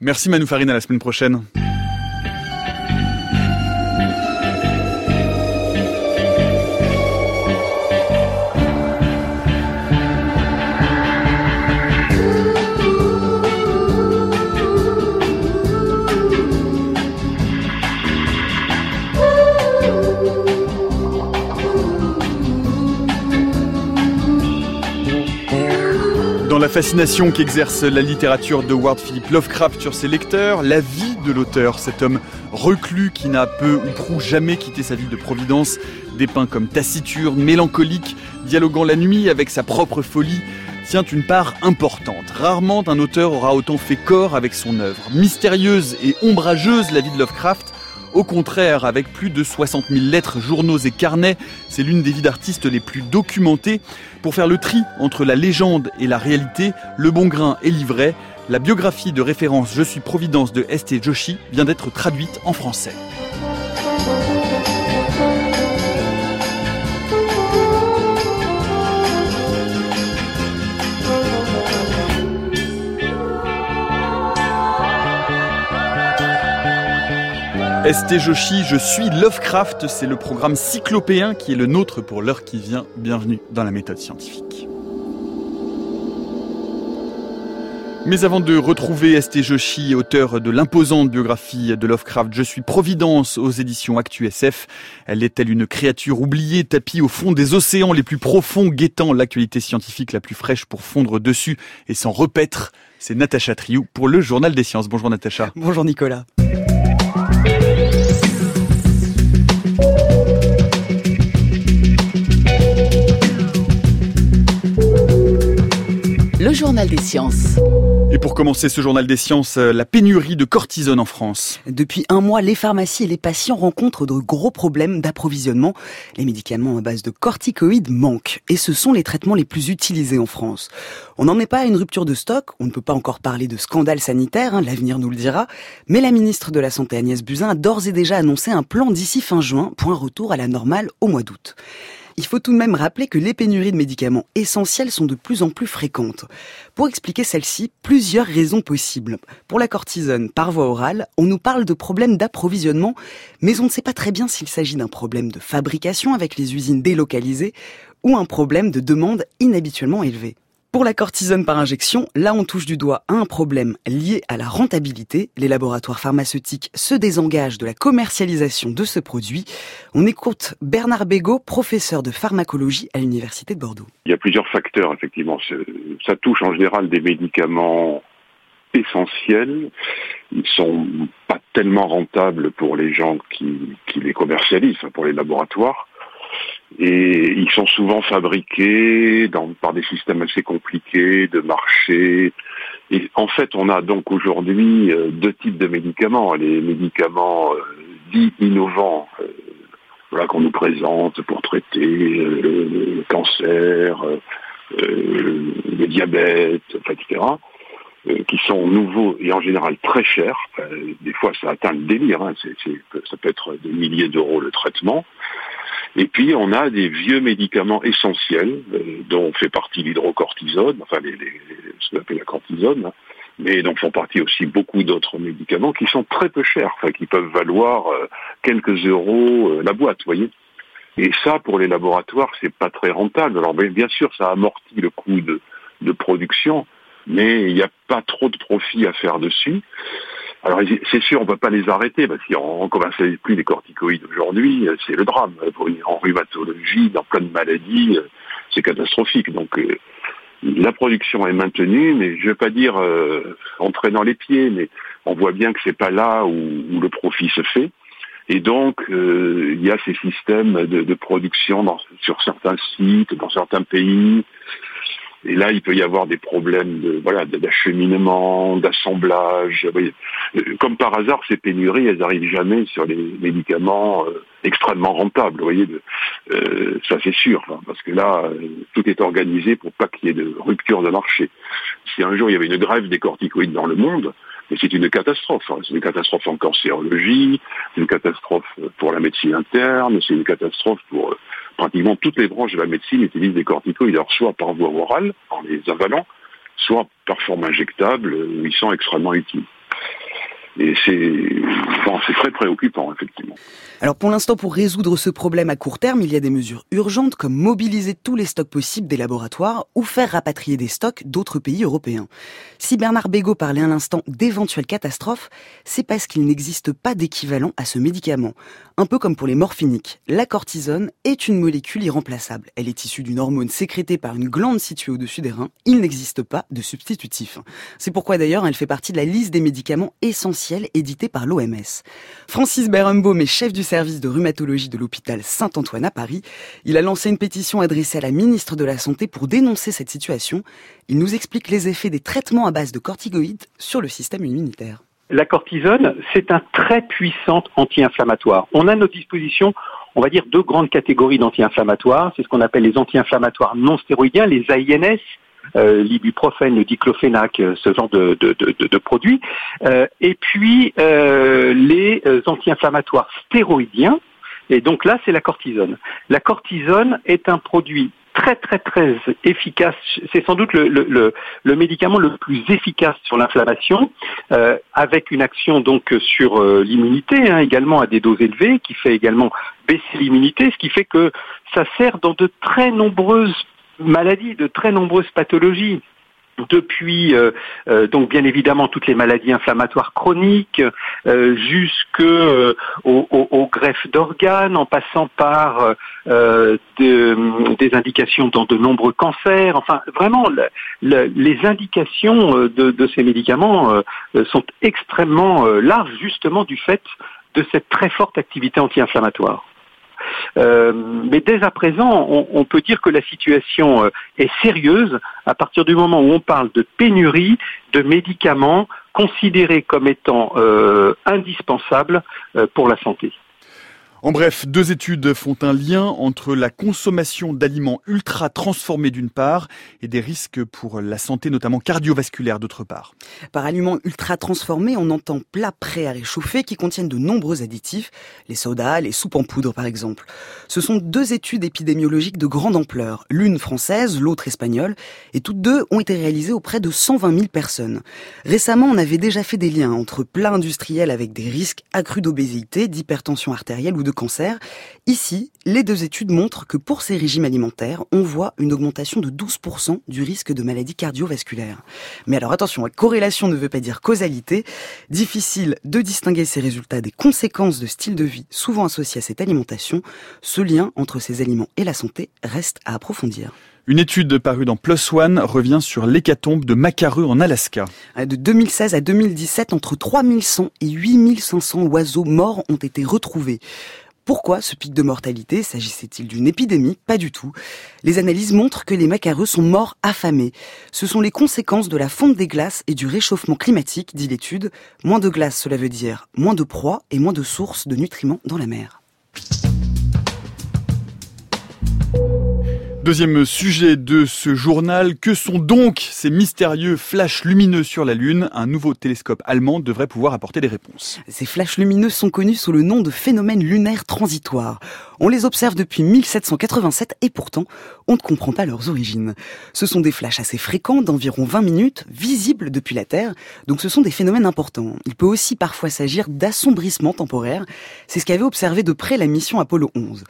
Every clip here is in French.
Merci Manu Farine, à la semaine prochaine. La fascination qu'exerce la littérature de Howard Philip Lovecraft sur ses lecteurs, la vie de l'auteur, cet homme reclus qui n'a peu ou prou jamais quitté sa ville de Providence, dépeint comme taciturne, mélancolique, dialoguant la nuit avec sa propre folie, tient une part importante. Rarement un auteur aura autant fait corps avec son œuvre. Mystérieuse et ombrageuse, la vie de Lovecraft, au contraire, avec plus de 60 000 lettres, journaux et carnets, c'est l'une des vies d'artistes les plus documentées. Pour faire le tri entre la légende et la réalité, Le Bon Grain est livré. La biographie de référence Je suis Providence de St. Joshi vient d'être traduite en français. ST Joshi, je suis Lovecraft, c'est le programme cyclopéen qui est le nôtre pour l'heure qui vient. Bienvenue dans la méthode scientifique. Mais avant de retrouver ST Joshi, auteur de l'imposante biographie de Lovecraft, Je suis Providence aux éditions ActuSF. Elle est-elle une créature oubliée, tapie au fond des océans les plus profonds, guettant l'actualité scientifique la plus fraîche pour fondre dessus et s'en repaître? C'est Natacha Triou pour le Journal des Sciences. Bonjour Natacha. Bonjour Nicolas. Le journal des sciences. Et pour commencer ce journal des sciences, euh, la pénurie de cortisone en France. Depuis un mois, les pharmacies et les patients rencontrent de gros problèmes d'approvisionnement. Les médicaments à base de corticoïdes manquent et ce sont les traitements les plus utilisés en France. On n'en est pas à une rupture de stock, on ne peut pas encore parler de scandale sanitaire, hein, l'avenir nous le dira, mais la ministre de la Santé Agnès Buzyn a d'ores et déjà annoncé un plan d'ici fin juin pour un retour à la normale au mois d'août. Il faut tout de même rappeler que les pénuries de médicaments essentiels sont de plus en plus fréquentes. Pour expliquer celle-ci, plusieurs raisons possibles. Pour la cortisone par voie orale, on nous parle de problèmes d'approvisionnement, mais on ne sait pas très bien s'il s'agit d'un problème de fabrication avec les usines délocalisées ou un problème de demande inhabituellement élevée. Pour la cortisone par injection, là on touche du doigt à un problème lié à la rentabilité. Les laboratoires pharmaceutiques se désengagent de la commercialisation de ce produit. On écoute Bernard Bégaud, professeur de pharmacologie à l'Université de Bordeaux. Il y a plusieurs facteurs, effectivement. Ça touche en général des médicaments essentiels. Ils sont pas tellement rentables pour les gens qui les commercialisent, pour les laboratoires et ils sont souvent fabriqués par des systèmes assez compliqués de marché. Et en fait, on a donc aujourd'hui euh, deux types de médicaments. Les médicaments euh, dits innovants, euh, qu'on nous présente pour traiter le cancer, le diabète, etc., qui sont nouveaux et en général très chers. des fois, ça atteint le délire. Hein. ça peut être des milliers d'euros le traitement. Et puis on a des vieux médicaments essentiels, euh, dont fait partie l'hydrocortisone, enfin les, les, ce qu'on appelle la cortisone, hein, mais dont font partie aussi beaucoup d'autres médicaments qui sont très peu chers, enfin qui peuvent valoir euh, quelques euros euh, la boîte, voyez. Et ça, pour les laboratoires, c'est pas très rentable. Alors bien sûr, ça amortit le coût de, de production, mais il n'y a pas trop de profit à faire dessus. Alors c'est sûr, on ne peut pas les arrêter, parce qu'on ne commercialise plus les corticoïdes aujourd'hui, c'est le drame. En rhumatologie, dans plein de maladies, c'est catastrophique. Donc euh, la production est maintenue, mais je ne veux pas dire euh, en traînant les pieds, mais on voit bien que c'est pas là où, le profit se fait. Et donc, euh, il y a ces systèmes de, de production dans, sur certains sites, dans certains pays, et là, il peut y avoir des problèmes de voilà d'acheminement, d'assemblage. Comme par hasard, ces pénuries, elles n'arrivent jamais sur les médicaments euh, extrêmement rentables. Vous voyez, euh, ça c'est sûr, hein, parce que là, euh, tout est organisé pour pas qu'il y ait de rupture de marché. Si un jour il y avait une grève des corticoïdes dans le monde, c'est une catastrophe. Hein. C'est une catastrophe en cancérologie, c'est une catastrophe pour la médecine interne, c'est une catastrophe pour pratiquement toutes les branches de la médecine utilisent des corticoïdes, soit par voie orale, en les avalant, soit par forme injectable, où ils sont extrêmement utiles. Et c'est bon, très préoccupant, effectivement. Alors pour l'instant, pour résoudre ce problème à court terme, il y a des mesures urgentes comme mobiliser tous les stocks possibles des laboratoires ou faire rapatrier des stocks d'autres pays européens. Si Bernard Bégaud parlait à l'instant d'éventuelles catastrophes, c'est parce qu'il n'existe pas d'équivalent à ce médicament. Un peu comme pour les morphiniques, la cortisone est une molécule irremplaçable. Elle est issue d'une hormone sécrétée par une glande située au-dessus des reins. Il n'existe pas de substitutif. C'est pourquoi d'ailleurs elle fait partie de la liste des médicaments essentiels édités par l'OMS. Francis Berenbaum est chef du service de rhumatologie de l'hôpital Saint-Antoine à Paris. Il a lancé une pétition adressée à la ministre de la Santé pour dénoncer cette situation. Il nous explique les effets des traitements à base de corticoïdes sur le système immunitaire. La cortisone, c'est un très puissant anti-inflammatoire. On a à notre disposition, on va dire, deux grandes catégories d'anti-inflammatoires. C'est ce qu'on appelle les anti-inflammatoires non stéroïdiens, les AINS, euh, l'ibuprofène, le diclofénac, euh, ce genre de, de, produits. Euh, et puis les anti-inflammatoires stéroïdiens. Et donc là, c'est la cortisone. La cortisone est un produit très très très efficace. C'est sans doute le, le, le, médicament le plus efficace sur l'inflammation, euh, avec une action donc sur euh, l'immunité, hein, également à des doses élevées, qui fait également baisser l'immunité, ce qui fait que ça sert dans de très nombreuses maladies, de très nombreuses pathologies depuis euh, euh, donc bien évidemment toutes les maladies inflammatoires chroniques euh, jusque euh, greffes d'organes en passant par des indications dans de nombreux cancers enfin vraiment les indications de, de, ces médicaments sont extrêmement larges justement du fait de cette très forte activité anti-inflammatoire. Euh, mais dès à présent, on, peut dire que la situation euh, est sérieuse à partir du moment où on parle de pénurie de médicaments considérés comme étant euh, indispensables pour la santé. En bref, deux études font un lien entre la consommation d'aliments ultra transformés d'une part et des risques pour la santé, notamment cardiovasculaire d'autre part. Par aliments ultra transformés, on entend plats prêts à réchauffer qui contiennent de nombreux additifs, les sodas, les soupes en poudre par exemple. Ce sont deux études épidémiologiques de grande ampleur, l'une française, l'autre espagnole, et toutes deux ont été réalisées auprès de 120 000 personnes. Récemment, on avait déjà fait des liens entre plats industriels avec des risques accrus d'obésité, d'hypertension artérielle ou de cancer. Ici, les deux études montrent que pour ces régimes alimentaires, on voit une augmentation de 12% du risque de maladies cardiovasculaires. Mais alors attention, la corrélation ne veut pas dire causalité. Difficile de distinguer ces résultats des conséquences de style de vie souvent associés à cette alimentation. Ce lien entre ces aliments et la santé reste à approfondir. Une étude parue dans Plus One revient sur l'hécatombe de Macareux en Alaska. De 2016 à 2017, entre 3100 et 8500 oiseaux morts ont été retrouvés. Pourquoi ce pic de mortalité? S'agissait-il d'une épidémie? Pas du tout. Les analyses montrent que les macareux sont morts affamés. Ce sont les conséquences de la fonte des glaces et du réchauffement climatique, dit l'étude. Moins de glace, cela veut dire moins de proies et moins de sources de nutriments dans la mer. Deuxième sujet de ce journal, que sont donc ces mystérieux flashs lumineux sur la Lune? Un nouveau télescope allemand devrait pouvoir apporter des réponses. Ces flashs lumineux sont connus sous le nom de phénomènes lunaires transitoires. On les observe depuis 1787 et pourtant, on ne comprend pas leurs origines. Ce sont des flashs assez fréquents d'environ 20 minutes, visibles depuis la Terre, donc ce sont des phénomènes importants. Il peut aussi parfois s'agir d'assombrissement temporaire. C'est ce qu'avait observé de près la mission Apollo 11.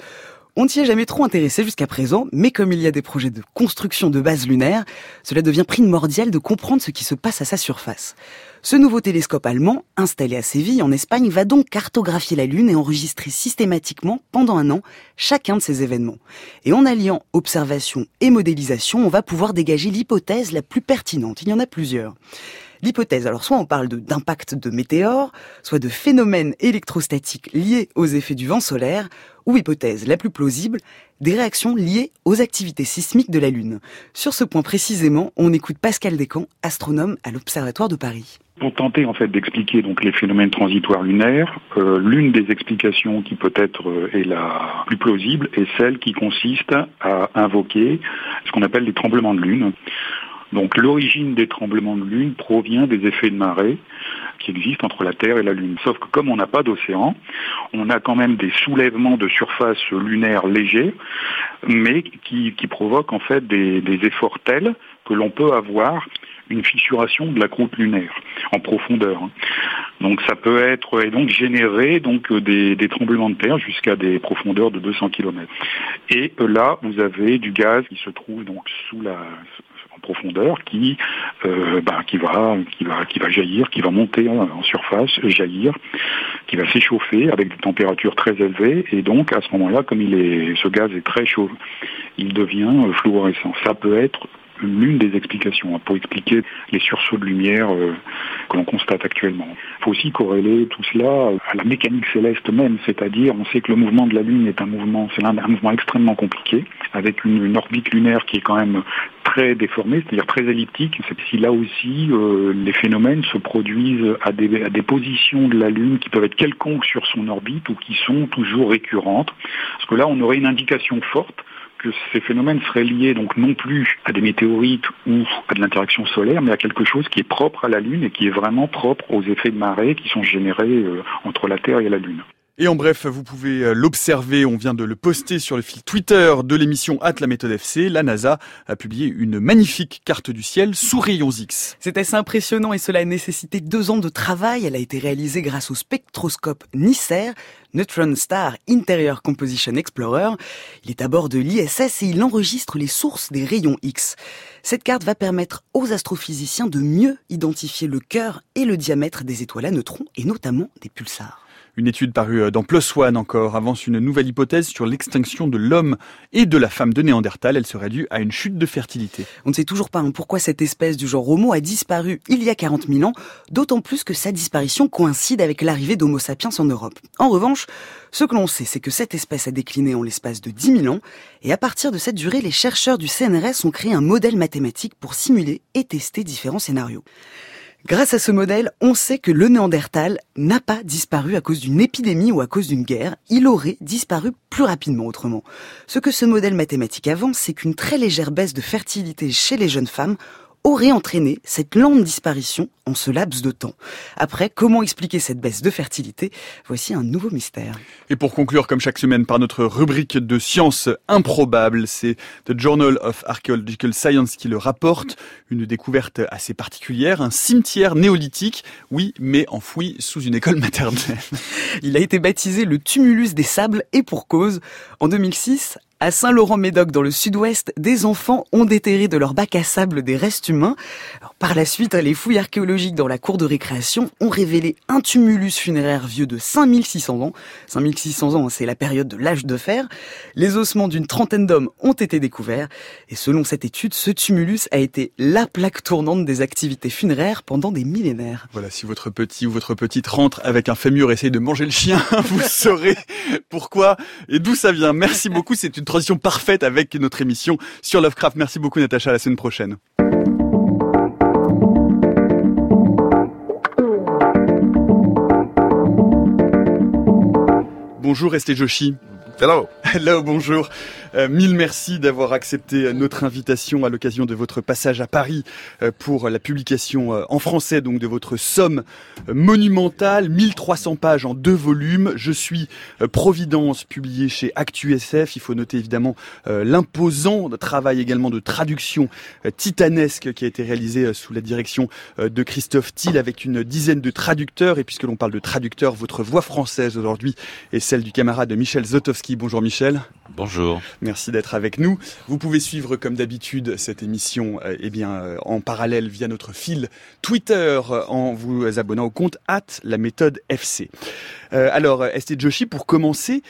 On n'y est jamais trop intéressé jusqu'à présent, mais comme il y a des projets de construction de bases lunaires, cela devient primordial de comprendre ce qui se passe à sa surface. Ce nouveau télescope allemand, installé à Séville, en Espagne, va donc cartographier la Lune et enregistrer systématiquement, pendant un an, chacun de ces événements. Et en alliant observation et modélisation, on va pouvoir dégager l'hypothèse la plus pertinente. Il y en a plusieurs. L'hypothèse, alors soit on parle d'impact de, météores, soit de phénomènes électrostatiques liés aux effets du vent solaire, ou hypothèse la plus plausible, des réactions liées aux activités sismiques de la Lune. Sur ce point précisément, on écoute Pascal Descamps, astronome à l'Observatoire de Paris. Pour tenter en fait d'expliquer donc les phénomènes transitoires lunaires, euh, l'une des explications qui peut-être euh, est la plus plausible est celle qui consiste à invoquer ce qu'on appelle les tremblements de lune. Donc l'origine des tremblements de lune provient des effets de marée qui existent entre la Terre et la Lune. Sauf que comme on n'a pas d'océan, on a quand même des soulèvements de surface lunaire légers, mais qui, provoquent en fait des, des efforts tels que l'on peut avoir une fissuration de la croûte lunaire en profondeur. Donc ça peut être et donc générer donc des, des tremblements de terre jusqu'à des profondeurs de 200 km. Et là, vous avez du gaz qui se trouve donc sous la profondeur qui, euh, bah, qui, va, qui, va, jaillir, qui va monter en, surface, jaillir, qui va s'échauffer avec des températures très élevées. Et donc, à ce moment-là, comme il est, ce gaz est très chaud, il devient euh, fluorescent. Ça peut être l'une des explications hein, pour expliquer les sursauts de lumière euh, que l'on constate actuellement. Il faut aussi corréler tout cela à la mécanique céleste même, c'est-à-dire on sait que le mouvement de la Lune est un mouvement, c'est un, mouvement extrêmement compliqué, avec une, orbite lunaire qui est quand même très déformée, c'est-à-dire très elliptique. C'est si là aussi euh, les phénomènes se produisent à des, à des positions de la Lune qui peuvent être quelconques sur son orbite ou qui sont toujours récurrentes. Parce que là, on aurait une indication forte que ces phénomènes seraient liés donc non plus à des météorites ou à de l'interaction solaire, mais à quelque chose qui est propre à la Lune et qui est vraiment propre aux effets de marée qui sont générés euh, entre la Terre et la Lune. Et en bref, vous pouvez euh, l'observer, on vient de le poster sur le fil Twitter de l'émission At la méthode FC. La NASA a publié une magnifique carte du ciel sous rayons X. C'était assez impressionnant et cela a nécessité deux ans de travail. Elle a été réalisée grâce au spectroscope NICER, Neutron Star Interior Composition Explorer. Il est à bord de l'ISS et il enregistre les sources des rayons X. Cette carte va permettre aux astrophysiciens de mieux identifier le cœur et le diamètre des étoiles à neutrons et notamment des pulsars. Une étude parue euh, dans PLOS ONE encore avance une nouvelle hypothèse sur l'extinction de l'homme et de la femme de Néandertal. Elle serait due à une chute de fertilité. On ne sait toujours pas hein, pourquoi cette espèce du genre Homo a disparu il y a 40 000 ans, d'autant plus que sa disparition coïncide avec l'arrivée d'Homo sapiens en Europe. En revanche, ce que l'on sait, c'est que cette espèce a décliné en l'espace de 10 000 ans, et à partir de cette durée, les chercheurs du CNRS ont créé un modèle mathématique pour simuler et tester différents scénarios. Grâce à ce modèle, on sait que le Néandertal n'a pas disparu à cause d'une épidémie ou à cause d'une guerre, il aurait disparu plus rapidement autrement. Ce que ce modèle mathématique avance, c'est qu'une très légère baisse de fertilité chez les jeunes femmes aurait entraîné cette lente disparition en ce laps de temps. Après, comment expliquer cette baisse de fertilité? Voici un nouveau mystère. Et pour conclure, comme chaque semaine, par notre rubrique de sciences improbables, c'est The Journal of Archaeological Science qui le rapporte. Une découverte assez particulière, un cimetière néolithique, oui, mais enfoui sous une école maternelle. Il a été baptisé le tumulus des sables et pour cause. En 2006, à Saint-Laurent-Médoc, dans le sud-ouest, des enfants ont déterré de leur bac à sable des restes humains. par la suite, les fouilles archéologiques dans la cour de récréation ont révélé un tumulus funéraire vieux de 5600 ans. 5600 ans, c'est la période de l'âge de fer. Les ossements d'une trentaine d'hommes ont été découverts. Et selon cette étude, ce tumulus a été la plaque tournante des activités funéraires pendant des millénaires. Voilà, si votre petit ou votre petite rentre avec un fémur et essaye de manger le chien, vous saurez pourquoi et d'où ça vient. Merci beaucoup, c'est une transition parfaite avec notre émission sur Lovecraft. Merci beaucoup Natacha, à la semaine prochaine. Bonjour, Resté Joshi. Hello. Hello, bonjour. Euh, mille merci d'avoir accepté notre invitation à l'occasion de votre passage à Paris euh, pour la publication euh, en français donc de votre somme monumentale, 1300 pages en deux volumes. Je suis Providence, publié chez ActuSF. Il faut noter évidemment l'imposant travail également de traduction titanesque qui a été réalisé sous la direction de Christophe Thiel avec une dizaine de traducteurs. Et puisque l'on parle de traducteurs, votre voix française aujourd'hui est celle du camarade Michel Zotowski. Bonjour Michel. Bonjour. Merci d'être avec nous. Vous pouvez suivre comme d'habitude cette émission euh, eh bien, euh, en parallèle via notre fil Twitter euh, en vous abonnant au compte at la méthode FC. alors, Esté Joshi, pour commencer,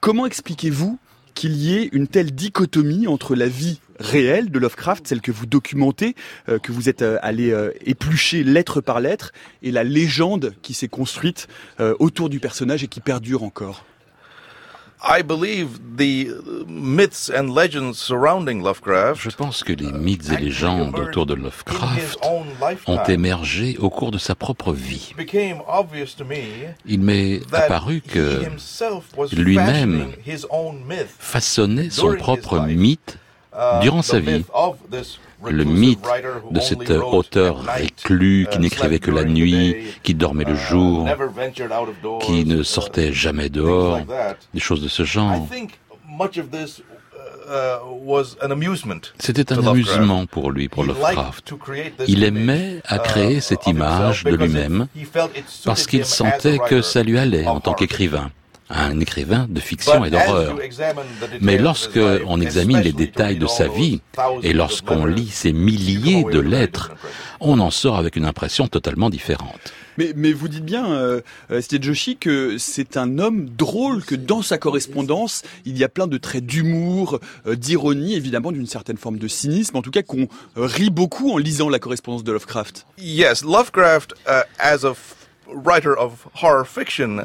comment expliquez-vous qu'il y ait une telle dichotomie entre la vie réelle de Lovecraft, celle que vous documentez, que vous êtes allé éplucher lettre par lettre, et la légende qui s'est construite autour du personnage et qui perdure encore? Je pense que les mythes et légendes autour de Lovecraft ont émergé au cours de sa propre vie. Il m'est apparu que lui-même façonnait son propre mythe uh, durant sa vie le mythe de cet auteur reclus qui n'écrivait que la nuit, qui dormait le jour, qui ne sortait jamais dehors, des choses de ce genre. C'était un amusement pour lui, pour Lovecraft. Il aimait à créer cette image de lui-même parce qu'il sentait que ça lui allait en tant qu'écrivain un écrivain de fiction et d'horreur. Mais lorsque on examine les détails de sa vie et lorsqu'on lit ces milliers de lettres, on en sort avec une impression totalement différente. Mais, mais vous dites bien, euh, euh Joshi, que c'est un homme drôle, que dans sa correspondance, il y a plein de traits d'humour, euh, d'ironie, évidemment d'une certaine forme de cynisme, en tout cas qu'on rit beaucoup en lisant la correspondance de Lovecraft. Yes, Lovecraft, uh, as a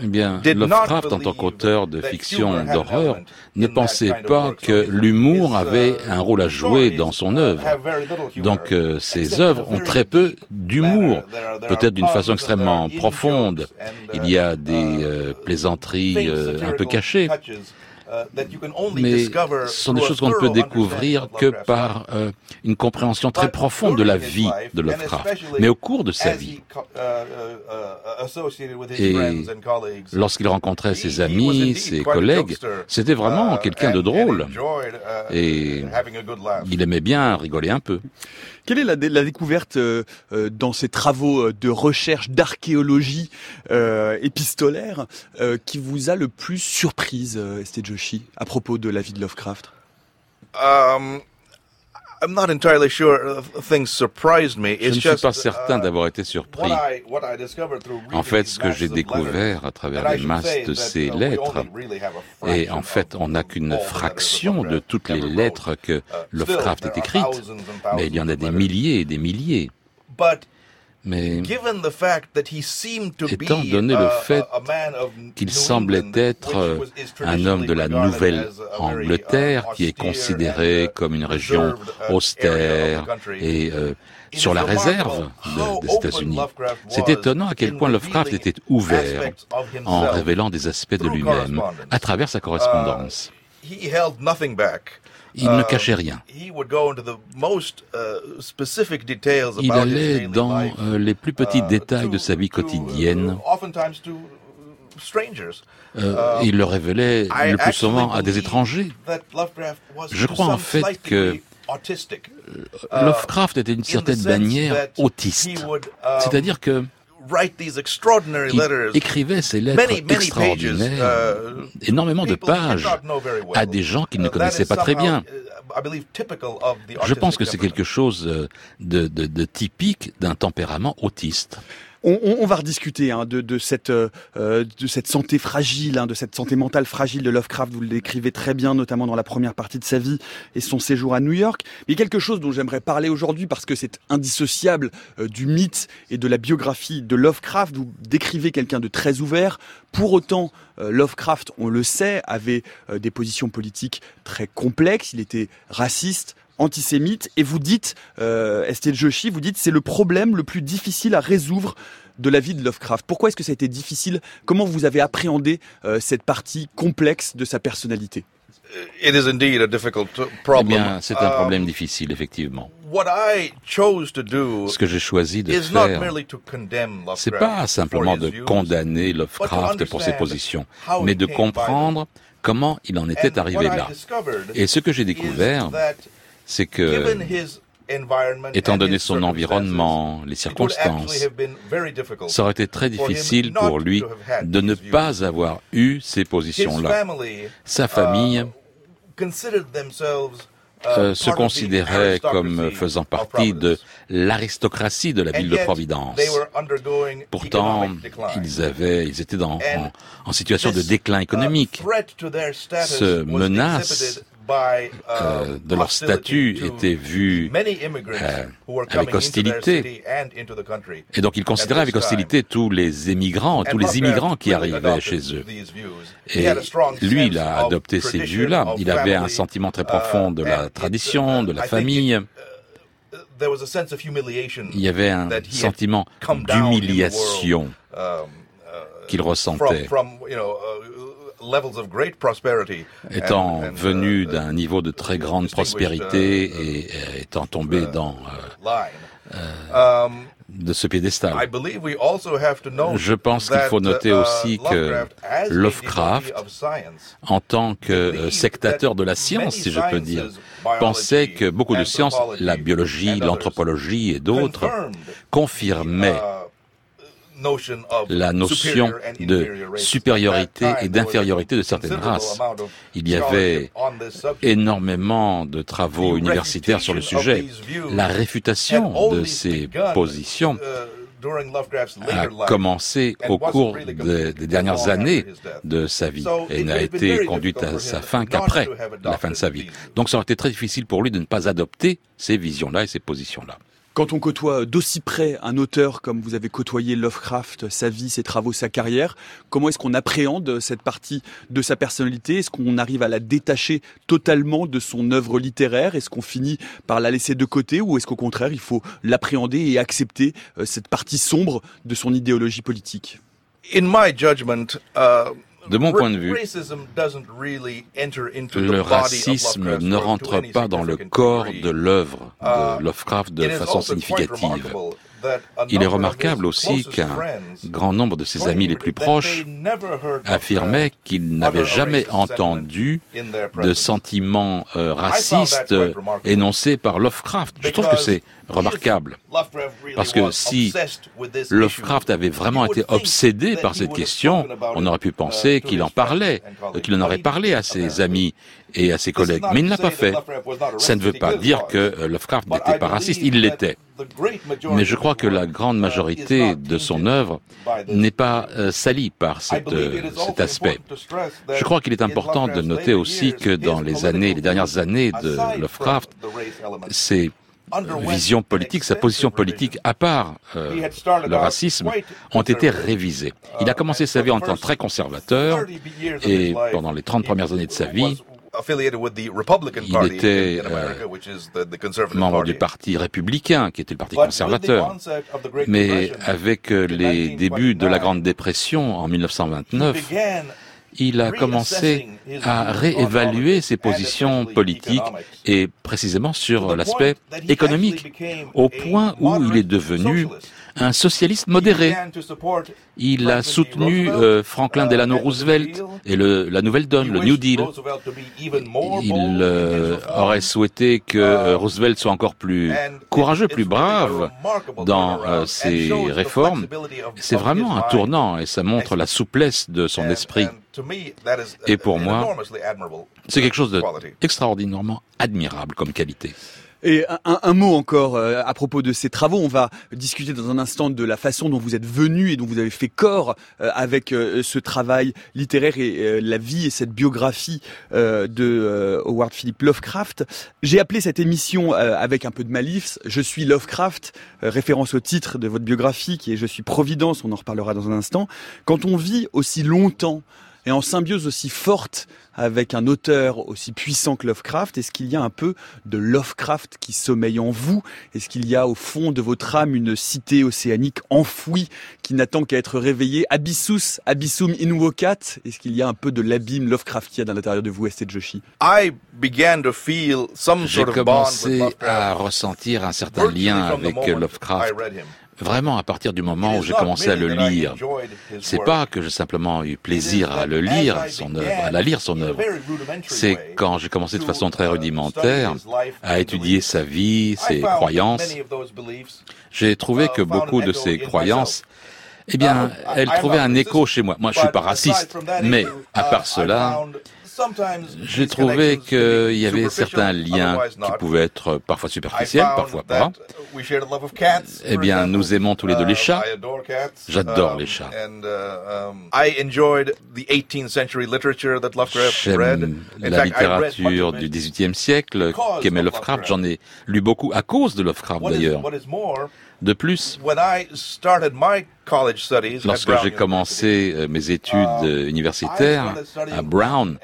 eh bien, Lovecraft, en tant qu'auteur de fiction d'horreur, ne pensait pas que l'humour avait un rôle à jouer dans son œuvre. Donc, euh, ses œuvres ont très peu d'humour, peut-être d'une façon extrêmement profonde. Il y a des euh, plaisanteries euh, un peu cachées. Euh, Mais ce sont des choses qu'on ne peut découvrir que par euh, une compréhension très profonde de la vie de Lovecraft, mais au cours de sa vie. Uh, uh, Et lorsqu'il rencontrait ses amis, ses collègues, c'était vraiment uh, quelqu'un de drôle. Et il aimait bien rigoler un peu. Quelle est la, découverte euh, euh, dans ces travaux euh, de recherche, d'archéologie épistolaire qui vous a le plus surprise, Estée Joshi, à propos de la vie de Lovecraft? I'm not entirely sure things surprised me. Je ne suis pas certain uh, d'avoir été surpris. En fait, ce que j'ai découvert à travers les masses de ces lettres, et en fait, on n'a qu'une fraction de toutes les lettres que uh, Lovecraft ait écrites, mais il y en a des milliers et des milliers. Mais étant donné le fait qu'il semblait être un homme de la Nouvelle-Angleterre, uh, qui est considéré comme une région uh, austère et euh, sur la réserve des États-Unis, c'est étonnant à quel point Lovecraft était ouvert en révélant des aspects de lui-même à travers sa correspondance. Uh, il ne cachait rien. Uh, il allait dans euh, les plus petits uh, détails de sa vie quotidienne. Euh, il le révélait le plus souvent à des étrangers. Je crois en fait que euh, Lovecraft était d'une certaine manière autiste. C'est-à-dire que il écrivait ces lettres extraordinaires, uh, énormément de pages, à des gens qu'il ne uh, connaissait pas très bien. Uh, Je pense que c'est quelque chose de, de typique d'un tempérament autiste. On, va rediscuter hein, de, cette, euh, de cette santé fragile, hein, de cette santé mentale fragile de Lovecraft. Vous le décrivez très bien, notamment dans la première partie de sa vie et son séjour à New York. Mais quelque chose dont j'aimerais parler aujourd'hui parce que c'est indissociable euh, du mythe et de la biographie de Lovecraft. Vous décrivez quelqu'un de très ouvert. Pour autant, euh, Lovecraft, on le sait, avait des positions politiques très complexes. Il était raciste, antisémite et vous dites, euh, Estelle Joshi, vous dites c'est le problème le plus difficile à résoudre de la vie de Lovecraft. Pourquoi est-ce que ça a été difficile? Comment vous avez appréhendé euh, cette partie complexe de sa personnalité? It is indeed a difficult problem. Eh bien, c'est un problème um, difficile, effectivement. What I chose to do Ce que j'ai choisi de faire, c'est pas simplement de condamner Lovecraft pour ses positions, mais de comprendre comment il en était arrivé là. Et ce que j'ai découvert, c'est que, étant donné son environnement, les circonstances, ça aurait été très difficile pour lui de ne pas avoir eu ces positions-là. Sa famille uh, euh, se considérait comme faisant partie de l'aristocratie de la ville de Providence. Pourtant, ils avaient, ils étaient dans, en, en situation de déclin économique. Ce menace euh, uh, de leur statut était vu euh, avec hostilité. Et donc ils considéraient avec hostilité tous les émigrants, tous les immigrants qui arrivaient chez eux. Et lui, il a adopté ces vues-là. Il avait un sentiment très profond de la uh, tradition, de la famille. Uh, il y avait un sentiment d'humiliation um, qu'il ressentait Étant venu d'un niveau de très grande prospérité et étant tombé dans um, de ce piédestal. Je pense qu'il faut noter uh, aussi que Lovecraft, en tant que euh, sectateur de la science, si je peux dire, pensait que beaucoup de sciences, la biologie, l'anthropologie et d'autres, confirmaient uh, la notion de supériorité et d'infériorité de certaines races. Il y avait énormément de travaux universitaires sur le sujet. La réfutation de ces positions uh, a commencé au cours des, dernières années de sa vie et n'a été conduite à sa fin qu'après la fin de sa vie. Donc ça aurait été très difficile pour lui de ne pas adopter ces visions-là et ces positions-là. Quand on côtoie d'aussi près un auteur comme vous avez côtoyé Lovecraft, sa vie, ses travaux, sa carrière, comment est-ce qu'on appréhende cette partie de sa personnalité? Est-ce qu'on arrive à la détacher totalement de son œuvre littéraire? Est-ce qu'on finit par la laisser de côté ou est-ce qu'au contraire il faut l'appréhender et accepter euh, cette partie sombre de son idéologie politique? Uh, de mon point de vue, le racisme ne rentre pas dans le corps de l'œuvre de uh, Lovecraft de façon significative. Il est remarquable aussi qu'un grand nombre de ses amis les plus proches affirmaient qu'ils n'avaient jamais entendu de sentiments euh, racistes énoncés par Lovecraft. Je trouve que c'est remarquable. Parce que si Lovecraft avait vraiment été obsédé par cette question, on aurait pu penser qu'il en parlait, qu'il en aurait parlé à ses amis et à ses collègues. Mais il ne l'a pas fait. Ça ne veut pas dire que euh, Lovecraft n'était pas raciste, il l'était. Mais je crois que la grande majorité de son œuvre n'est pas euh, salie par euh, cet aspect. Je crois qu'il est important de noter aussi que dans les années, les dernières années de Lovecraft, ses visions politiques, sa position politique à part le racisme, ont été révisées. Il a commencé sa vie en tant très conservateur et pendant les 30 premières années de sa vie, il était euh, membre du Parti républicain, qui était le Parti conservateur. Mais avec euh, les débuts de la Grande Dépression en 1929, il a commencé à réévaluer ses positions politiques et précisément sur l'aspect économique, au point où il est devenu un socialiste modéré. Il a soutenu euh, Franklin Delano Roosevelt et le, la nouvelle donne, le New Deal. Il euh, aurait souhaité que euh, Roosevelt soit encore plus courageux, plus brave dans ses réformes. C'est vraiment un tournant et ça montre la souplesse de son esprit. Et pour moi, c'est quelque chose d'extraordinairement admirable comme qualité. Et un, mot encore euh, à propos de ces travaux. On va discuter dans un instant de la façon dont vous êtes venu et dont vous avez fait corps euh, avec euh, ce travail littéraire et la vie et cette biographie de Howard Philip Lovecraft. J'ai appelé cette émission avec un peu de malice Je suis Lovecraft, référence au titre de votre biographie qui est Je suis Providence. On en reparlera dans un instant. Quand on vit aussi longtemps et en symbiose aussi forte avec un auteur aussi puissant que Lovecraft Est-ce qu'il y a un peu de Lovecraft qui sommeille en vous? Est-ce qu'il y a au fond de votre âme une cité océanique enfouie qui n'attend qu'à être réveillée? Abyssus, Abyssum invocat Est-ce qu'il y a un peu de l'abîme Lovecraftien à l'intérieur de vous, Estée Joshi? J'ai commencé à ressentir un certain lien avec Lovecraft vraiment à partir du moment où j'ai commencé à le lire. C'est pas que j'ai simplement eu plaisir à le lire, son œuvre, à la lire son œuvre. C'est quand j'ai commencé de façon très rudimentaire à étudier sa vie, ses croyances. J'ai trouvé que beaucoup de ses croyances eh bien, elles trouvaient un écho chez moi. Moi, je suis pas raciste, mais à part cela, j'ai trouvé qu'il y avait certains liens qui pouvaient être parfois superficiels, parfois pas. Eh bien, nous aimons tous les deux les chats. J'adore les chats. J'aime la littérature du XVIIIe siècle qu'aimait Lovecraft. J'en ai lu beaucoup à cause de Lovecraft d'ailleurs. De plus, lorsque j'ai commencé euh, mes études euh, universitaires à Brown,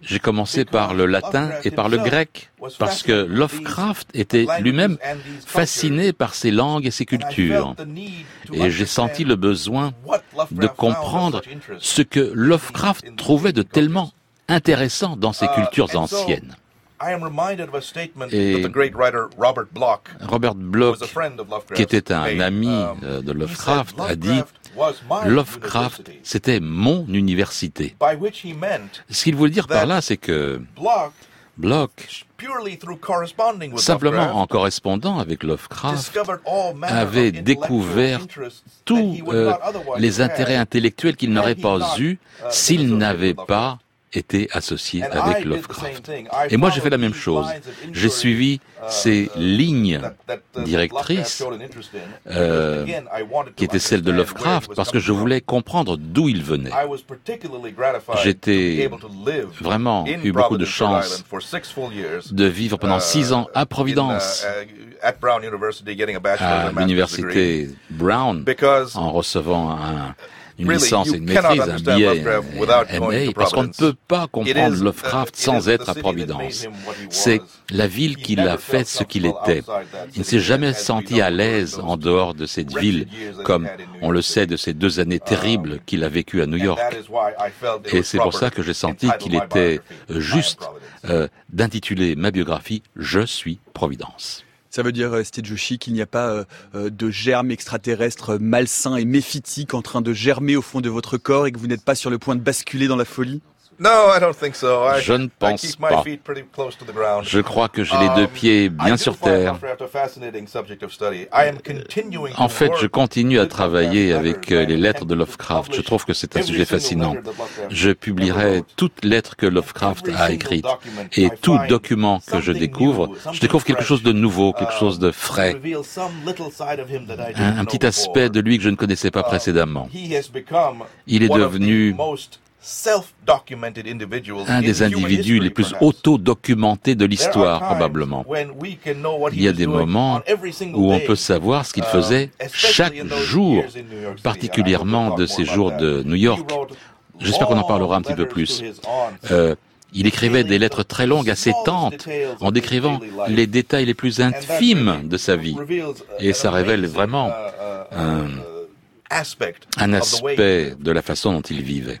j'ai commencé par le latin et par le grec, parce que Lovecraft était lui-même fasciné par ces langues et ces cultures. Et j'ai senti le besoin de comprendre ce que Lovecraft trouvait de tellement intéressant dans ces cultures anciennes. Et Robert Bloch, qui était un ami um, euh, de Lovecraft, a dit Lovecraft, c'était mon université. Ce qu'il voulait dire par là, c'est que Bloch, simplement en correspondant avec Lovecraft, avait découvert tous euh, les intérêts intellectuels qu'il n'aurait pas eus uh, s'il n'avait pas était associé avec Lovecraft. Et moi, j'ai fait la même chose. J'ai suivi uh, ces lignes directrices euh, qui étaient celles de Lovecraft parce que je voulais comprendre d'où il venait. J'étais vraiment eu beaucoup de chance de vivre pendant uh, six ans à Providence, uh, à l'université Brown, en recevant un une licence et une maîtrise, un billet MA, parce qu'on ne peut pas comprendre Lovecraft sans être à Providence. C'est la ville qui l'a fait ce qu'il était. Il ne s'est jamais senti à l'aise en dehors de cette ville, comme on le sait de ces deux années terribles qu'il a vécues à New York. Et c'est pour ça que j'ai senti qu'il était juste euh, d'intituler ma biographie Je suis Providence. Ça veut dire, euh, Steve Joshi, qu'il n'y a pas euh, euh, de germes extraterrestres malsains et méphitiques en train de germer au fond de votre corps et que vous n'êtes pas sur le point de basculer dans la folie? Je ne pense pas. Je crois que j'ai les deux um, pieds bien sur terre. En fait, je continue à travailler avec euh, les lettres de Lovecraft. Je trouve que c'est un sujet fascinant. Je publierai toutes lettres que Lovecraft a écrites. Et tout document que je découvre, je découvre quelque chose de nouveau, quelque chose de frais. Un, un petit aspect de lui que je ne connaissais pas uh, précédemment. Il est devenu un des individus les plus auto-documentés de l'histoire, probablement. Il y a des moments où on peut savoir ce qu'il uh, faisait chaque jour, particulièrement de ces jours de New York. J'espère qu'on en parlera un petit peu plus. Euh, il écrivait des lettres très longues à ses tantes en décrivant les détails les plus infimes de sa vie. Et ça révèle vraiment un aspect de la façon dont il vivait.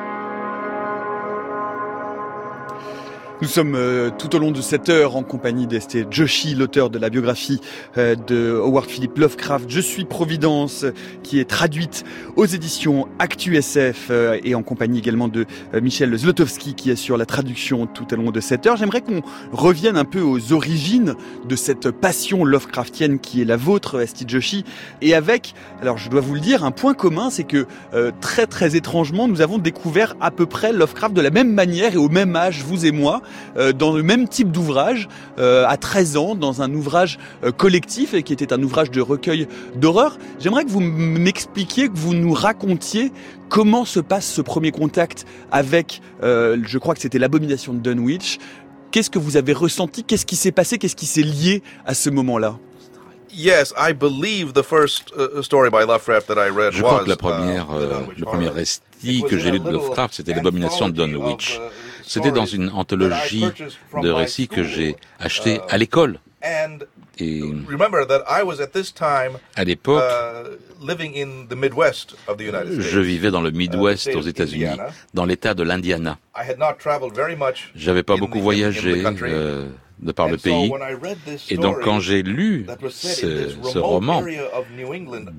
Nous sommes euh, tout au long de cette heure en compagnie d'Estée Joshi, l'auteur de la biographie euh, de Howard Philip Lovecraft. Je suis Providence, qui est traduite aux éditions ActuSF euh, et en compagnie également de Michel Zlotowski qui assure la traduction tout au long de cette heure. J'aimerais qu'on revienne un peu aux origines de cette passion Lovecraftienne qui est la vôtre, Estée Joshi, et avec, alors je dois vous le dire, un point commun, c'est que très très étrangement, nous avons découvert à peu près Lovecraft de la même manière et au même âge, vous et moi. Euh, dans le même type d'ouvrage euh, à 13 ans, dans un ouvrage euh, collectif et qui était un ouvrage de recueil d'horreur. J'aimerais que vous m'expliquiez, que vous nous racontiez comment se passe ce premier contact avec, je crois que c'était l'abomination de Dunwich. Qu'est-ce que vous avez ressenti? Qu'est-ce qui s'est passé? Qu'est-ce qui s'est lié à ce moment-là? Yes, I believe the first uh, story by Lovecraft that I read Je crois que la première, uh, le premier récit que j'ai lu de Lovecraft, c'était l'abomination de Dunwich. C'était dans une anthologie de récits que j'ai acheté à l'école. Et à l'époque, je vivais dans le Midwest aux États-Unis, dans l'État de l'Indiana. J'avais pas beaucoup voyagé euh, de par le pays. Et donc quand j'ai lu ce, roman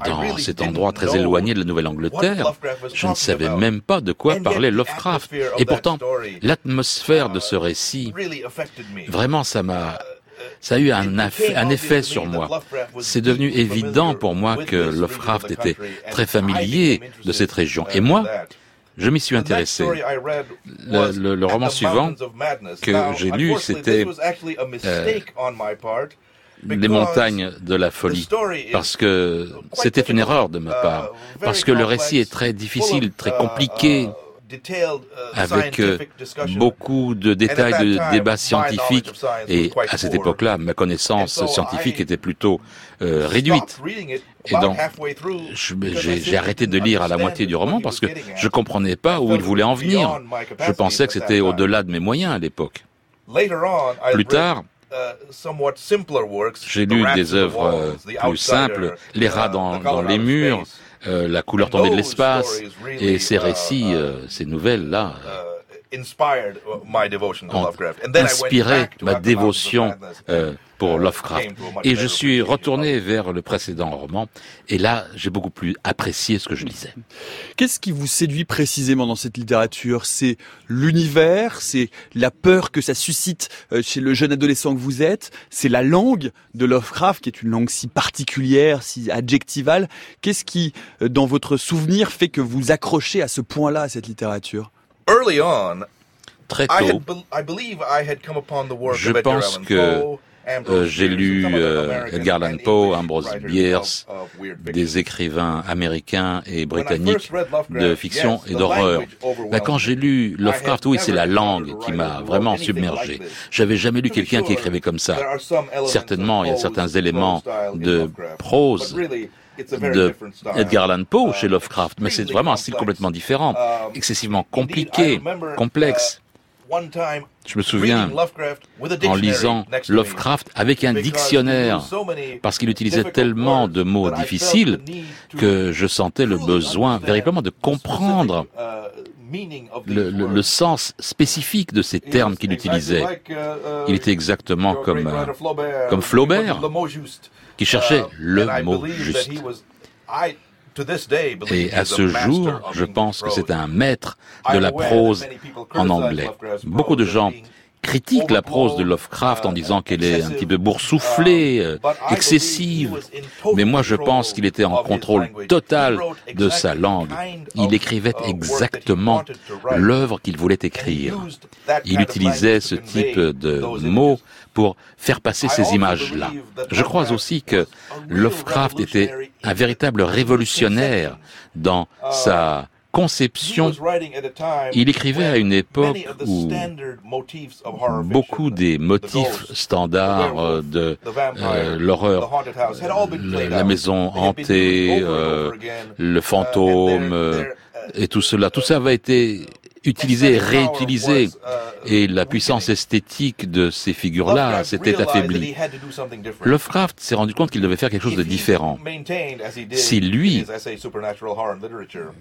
dans cet endroit très éloigné de la Nouvelle-Angleterre, je ne savais même pas de quoi parlait Lovecraft. Et pourtant, l'atmosphère de ce récit, vraiment, ça m'a ça a eu un, un effet sur moi. C'est devenu évident pour moi que Lovecraft était très familier de cette région. Et moi, je m'y suis intéressé. Le, roman suivant que j'ai lu, c'était euh, Les montagnes de la folie, parce que c'était une erreur de ma part, parce que le récit est très difficile, très compliqué. Avec euh, beaucoup de détails de débats scientifiques. Et à cette époque-là, ma connaissance scientifique était plutôt euh, réduite. Et donc, j'ai arrêté de lire à la moitié du roman parce que je comprenais pas où il voulait en venir. Je pensais que c'était au-delà de mes moyens à l'époque. Plus tard, uh, j'ai lu des œuvres euh, plus simples, Les rats uh, dans les murs, euh, la couleur tombée de l'espace et ces uh, récits, uh, euh, ces nouvelles-là uh, ont inspiré ma dévotion euh, pour Lovecraft. Et je suis retourné vers le précédent roman, et là, j'ai beaucoup plus apprécié ce que je lisais. Qu'est-ce qui vous séduit précisément dans cette littérature? C'est l'univers, c'est la peur que ça suscite euh, chez le jeune adolescent que vous êtes, c'est la langue de Lovecraft, qui est une langue si particulière, si adjectivale? Qu'est-ce qui, euh, dans votre souvenir, fait que vous accrochez à ce point-là à cette littérature? Très tôt, je pense que euh, j'ai lu euh, Edgar Allan Poe, Ambrose Bierce, des écrivains américains et britanniques de fiction et d'horreur. Ben, quand j'ai lu Lovecraft, oui, c'est la langue qui m'a vraiment submergé. J'avais jamais lu quelqu'un qui écrivait comme ça. Certainement, il y a certains éléments de prose de Edgar Allan Poe chez Lovecraft, mais c'est vraiment un style complètement différent, excessivement compliqué, complexe. Je me souviens, en lisant Lovecraft avec un dictionnaire, parce qu'il utilisait tellement de mots difficiles que je sentais le besoin véritablement de comprendre le, sens spécifique de ces termes qu'il utilisait. Il était exactement comme, euh, comme Flaubert, qui cherchait le mot juste. Et à ce jour, je pense que c'est un maître de la prose en anglais. Beaucoup de gens critiquent la prose de Lovecraft en disant qu'elle est un petit peu boursouflée, euh, excessive. Mais moi, je pense qu'il était en contrôle total de sa langue. Il écrivait exactement l'œuvre qu'il voulait écrire. Il utilisait ce type de mots pour faire passer ces images-là. Je crois aussi que Lovecraft était un véritable révolutionnaire dans sa conception. Il écrivait à une époque où beaucoup des motifs standards euh, de euh, l'horreur, la maison hantée, euh, le fantôme et tout cela, tout ça avait été utilisé et réutilisé. Et la puissance esthétique de ces figures-là s'était affaiblie. Lovecraft s'est rendu compte qu'il devait faire quelque chose de différent. Si lui,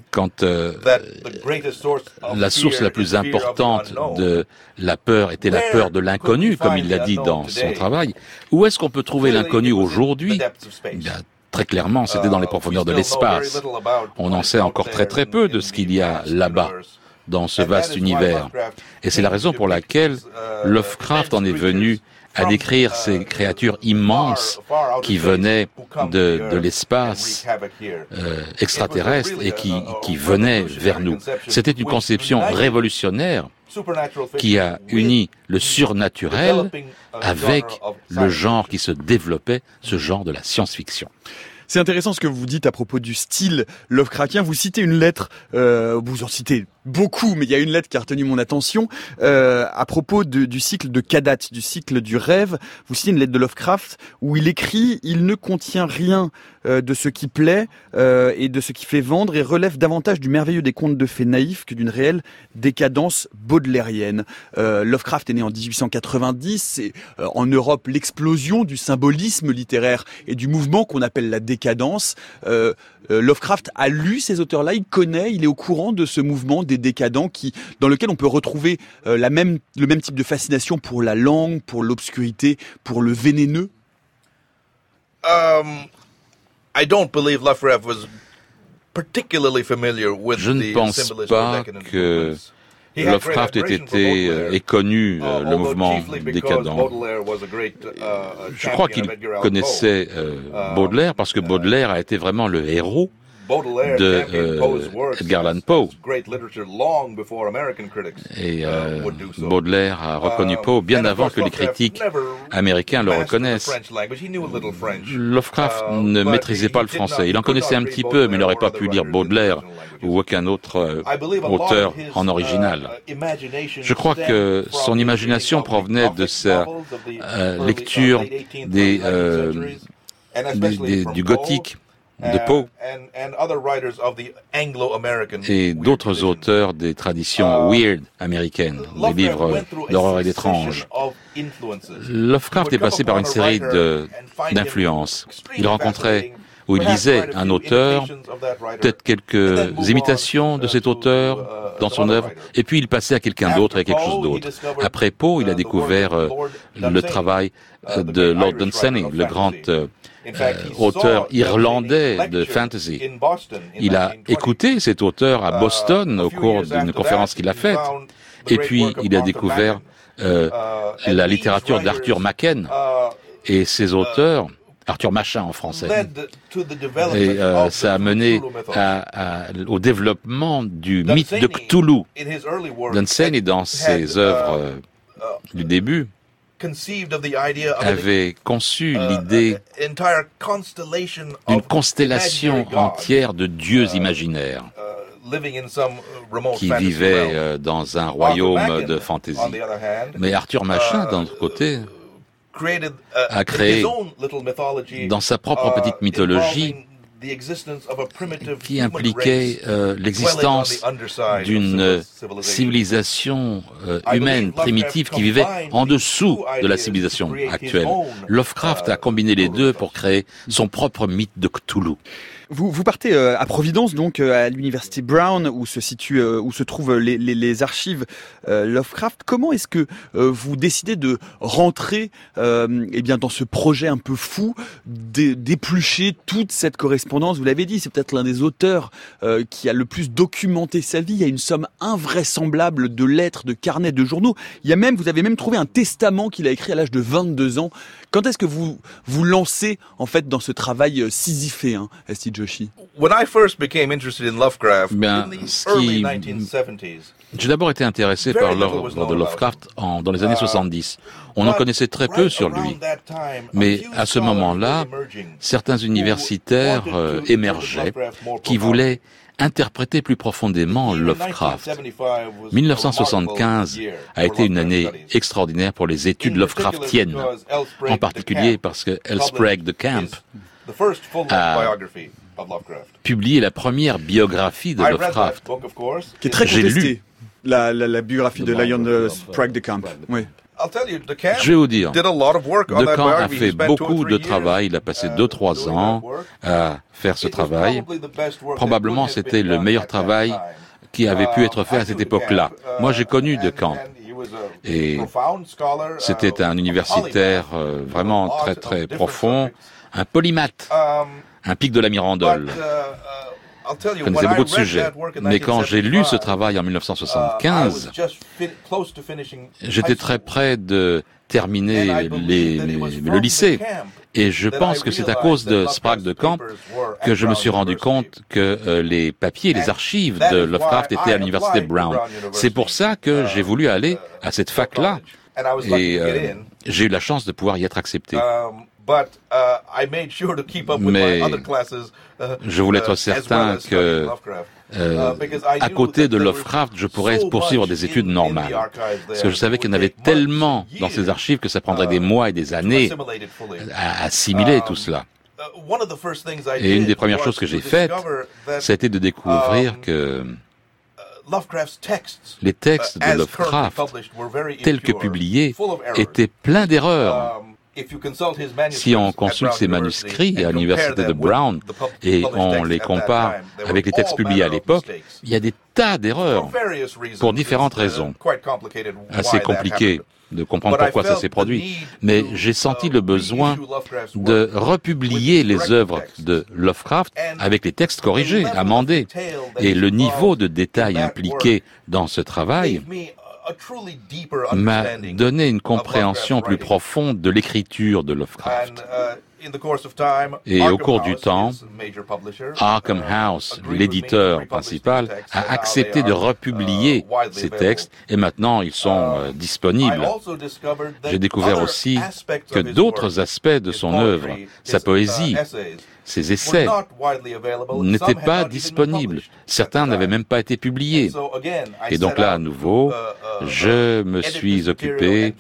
quand euh, la source la plus importante de la peur était la peur de l'inconnu, comme il l'a dit dans son travail, où est-ce qu'on peut trouver l'inconnu aujourd'hui? Très clairement, c'était dans les profondeurs de l'espace. On en sait encore très très peu de ce qu'il y a là-bas dans ce vaste univers. Et c'est la raison pour laquelle Lovecraft en est venu à décrire ces créatures immenses qui venaient de, de l'espace euh, extraterrestre et qui, qui venaient vers nous. C'était une conception révolutionnaire qui a uni le surnaturel avec le genre qui se développait, ce genre de la science-fiction. C'est intéressant ce que vous dites à propos du style Lovecraftien. Vous citez une lettre, euh, vous en citez beaucoup, mais il y a une lettre qui a retenu mon attention euh, à propos du cycle de Kadat, du cycle du rêve. Vous citez une lettre de Lovecraft où il écrit « Il ne contient rien euh, de ce qui plaît euh, et de ce qui fait vendre et relève davantage du merveilleux des contes de fées naïfs que d'une réelle décadence baudelairienne. Euh, Lovecraft est né en 1890, c'est en Europe l'explosion du symbolisme littéraire et du mouvement qu'on appelle la décadence. Lovecraft a lu ces auteurs-là, il connaît, il est au courant de ce mouvement des décadents qui, dans lequel on peut retrouver la même, le même type de fascination pour la langue, pour l'obscurité, pour le vénéneux? Um, je ne pense pas que Lovecraft ait été euh, connu euh, le mouvement décadent. Uh, Je crois qu'il connaissait euh, uh, Baudelaire parce que Baudelaire a été vraiment le héros de euh, Edgar Allan Poe. Et euh, Baudelaire a reconnu Poe bien avant que les critiques américains le reconnaissent. Lovecraft ne maîtrisait pas le français. Il en connaissait un petit peu, mais il n'aurait pas pu lire Baudelaire ou aucun autre euh, auteur en original. Je crois que son imagination provenait de sa lecture des, des, du gothique de Poe. et d'autres auteurs des traditions uh, weird américaines, des livres d'horreur et d'étrange. Lovecraft est passé par une série d'influences. Il rencontrait où il lisait un auteur, peut-être quelques imitations de cet auteur uh, dans son œuvre, et puis il passait à quelqu'un d'autre et à quelque chose d'autre. Après Poe, il a uh, découvert le travail de Lord Dunsany, le grand euh, auteur irlandais de fantasy. Il a écouté cet auteur à Boston au cours d'une conférence qu'il a faite. Et puis, il a découvert euh, la littérature d'Arthur Machen et ses auteurs, Arthur Machin en français. Et euh, ça a mené au développement du mythe de Cthulhu. Dunsany, dans ses œuvres du début, avait conçu uh, l'idée d'une constellation entière de dieux uh, imaginaires uh, qui vivaient euh, dans un royaume de fantaisie. Mais Arthur Machin, d'un autre côté, a créé dans sa propre petite mythologie qui impliquait euh, l'existence d'une civilisation euh, humaine primitive qui vivait en dessous de la civilisation actuelle. Lovecraft a combiné les deux pour créer son propre mythe de Cthulhu. Vous, vous partez euh, à Providence, donc euh, à l'université Brown, où se situe, euh, où se trouvent les, les, les archives Lovecraft. Comment est-ce que vous décidez de rentrer, eh bien, dans ce projet un peu fou, d'éplucher toute cette correspondance? Vous l'avez dit, c'est peut-être l'un des auteurs qui a le plus documenté sa vie. Il y a une somme invraisemblable de lettres, de carnets, de journaux. Il y a même, vous avez même trouvé un testament qu'il a écrit à l'âge de 22 ans. Quand est-ce que vous vous lancez en fait dans ce travail sisyphéen, Esti When I first became interested in Lovecraft Bien, in the early 1970s, j'ai d'abord été intéressé par l'œuvre de Lovecraft en, dans les années 70. Uh, On en connaissait très peu sur lui. Mais à ce moment-là, certains universitaires euh, émergeaient qui voulaient interpréter plus profondément Lovecraft. 1975 a été une année extraordinaire pour les études Lovecraftiennes, en particulier parce que L. Sprague de Camp a publié la première biographie de Lovecraft. Qui est très contestée, la, la, la, biographie de Lion Sprague de Camp. Oui. Je vais vous dire, De Camp a fait beaucoup de travail, il a passé 2-3 ans à faire ce travail. Probablement c'était le meilleur travail qui avait pu être fait à cette époque-là. Moi j'ai connu De Camp et c'était un universitaire euh, vraiment très très profond, un polymathe, un pic de la Mirandole. Je connaissais beaucoup de sujets. Mais quand j'ai lu ce travail en 1975, j'étais très près de terminer les, le lycée. Et je pense que c'est à cause de Sprague de Camp que je me suis rendu compte que euh, les papiers, les archives de Lovecraft étaient à l'université Brown. C'est pour ça que j'ai voulu aller à cette fac-là. Et euh, j'ai eu la chance de pouvoir y être accepté. Mais je voulais être uh, certain que, euh, uh, à côté de Lovecraft, je pourrais poursuivre des études normales. Parce que je savais qu'il y en avait tellement dans ces archives que ça prendrait des uh, mois et des années à assimiler tout cela. Et une des premières choses que j'ai faites, c'était de découvrir um, que les textes de Lovecraft, tels que publiés, étaient pleins d'erreurs. Si on consulte ses manuscrits à l'université de Brown et on les compare avec les textes publiés à l'époque, il y a des tas d'erreurs pour différentes raisons. Assez compliqué de comprendre pourquoi ça s'est produit. Mais j'ai senti le besoin de republier les œuvres de Lovecraft avec les textes corrigés, amendés. Et le niveau de détail impliqué dans ce travail m'a donné une compréhension plus profonde de l'écriture de Lovecraft. Et au cours du temps, Arkham House, l'éditeur principal, a accepté de republier ces textes et maintenant ils sont disponibles. J'ai découvert aussi que d'autres aspects de son œuvre, sa poésie, ses essais n'étaient pas disponibles. Certains n'avaient même pas été publiés. Et donc là, à nouveau, uh, uh, je me suis occupé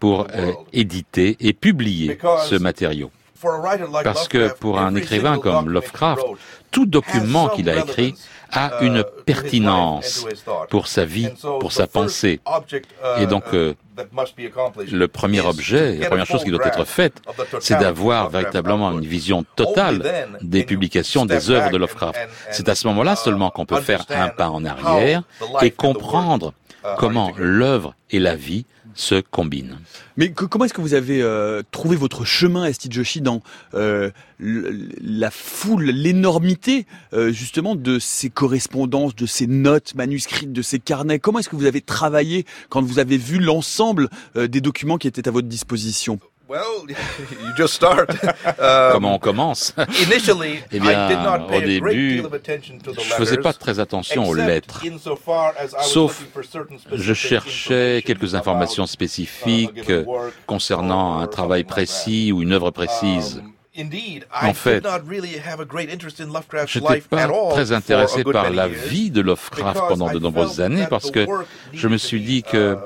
pour euh, éditer et publier ce matériau. Parce que pour un écrivain comme Lovecraft, tout document qu'il a écrit a une pertinence pour sa vie, pour sa pensée. Et donc, euh, le premier objet, la première chose qui doit être faite, c'est d'avoir véritablement une vision totale des publications des œuvres de Lovecraft. C'est à ce moment-là seulement qu'on peut faire un pas en arrière et comprendre comment l'œuvre et la vie se combinent. Mais comment est-ce que vous avez euh, trouvé votre chemin, Esti Joshi, dans euh, la foule, l'énormité euh, justement de ces correspondances, de ces notes manuscrites, de ces carnets? Comment est-ce que vous avez travaillé quand vous avez vu l'ensemble des documents qui étaient à votre disposition? Comment on commence? Eh bien, au début, je faisais pas très attention aux lettres, sauf je cherchais quelques informations spécifiques concernant un travail précis ou une œuvre précise. En fait, je n'étais pas très intéressé par la vie de Lovecraft pendant de nombreuses années parce que je me suis dit que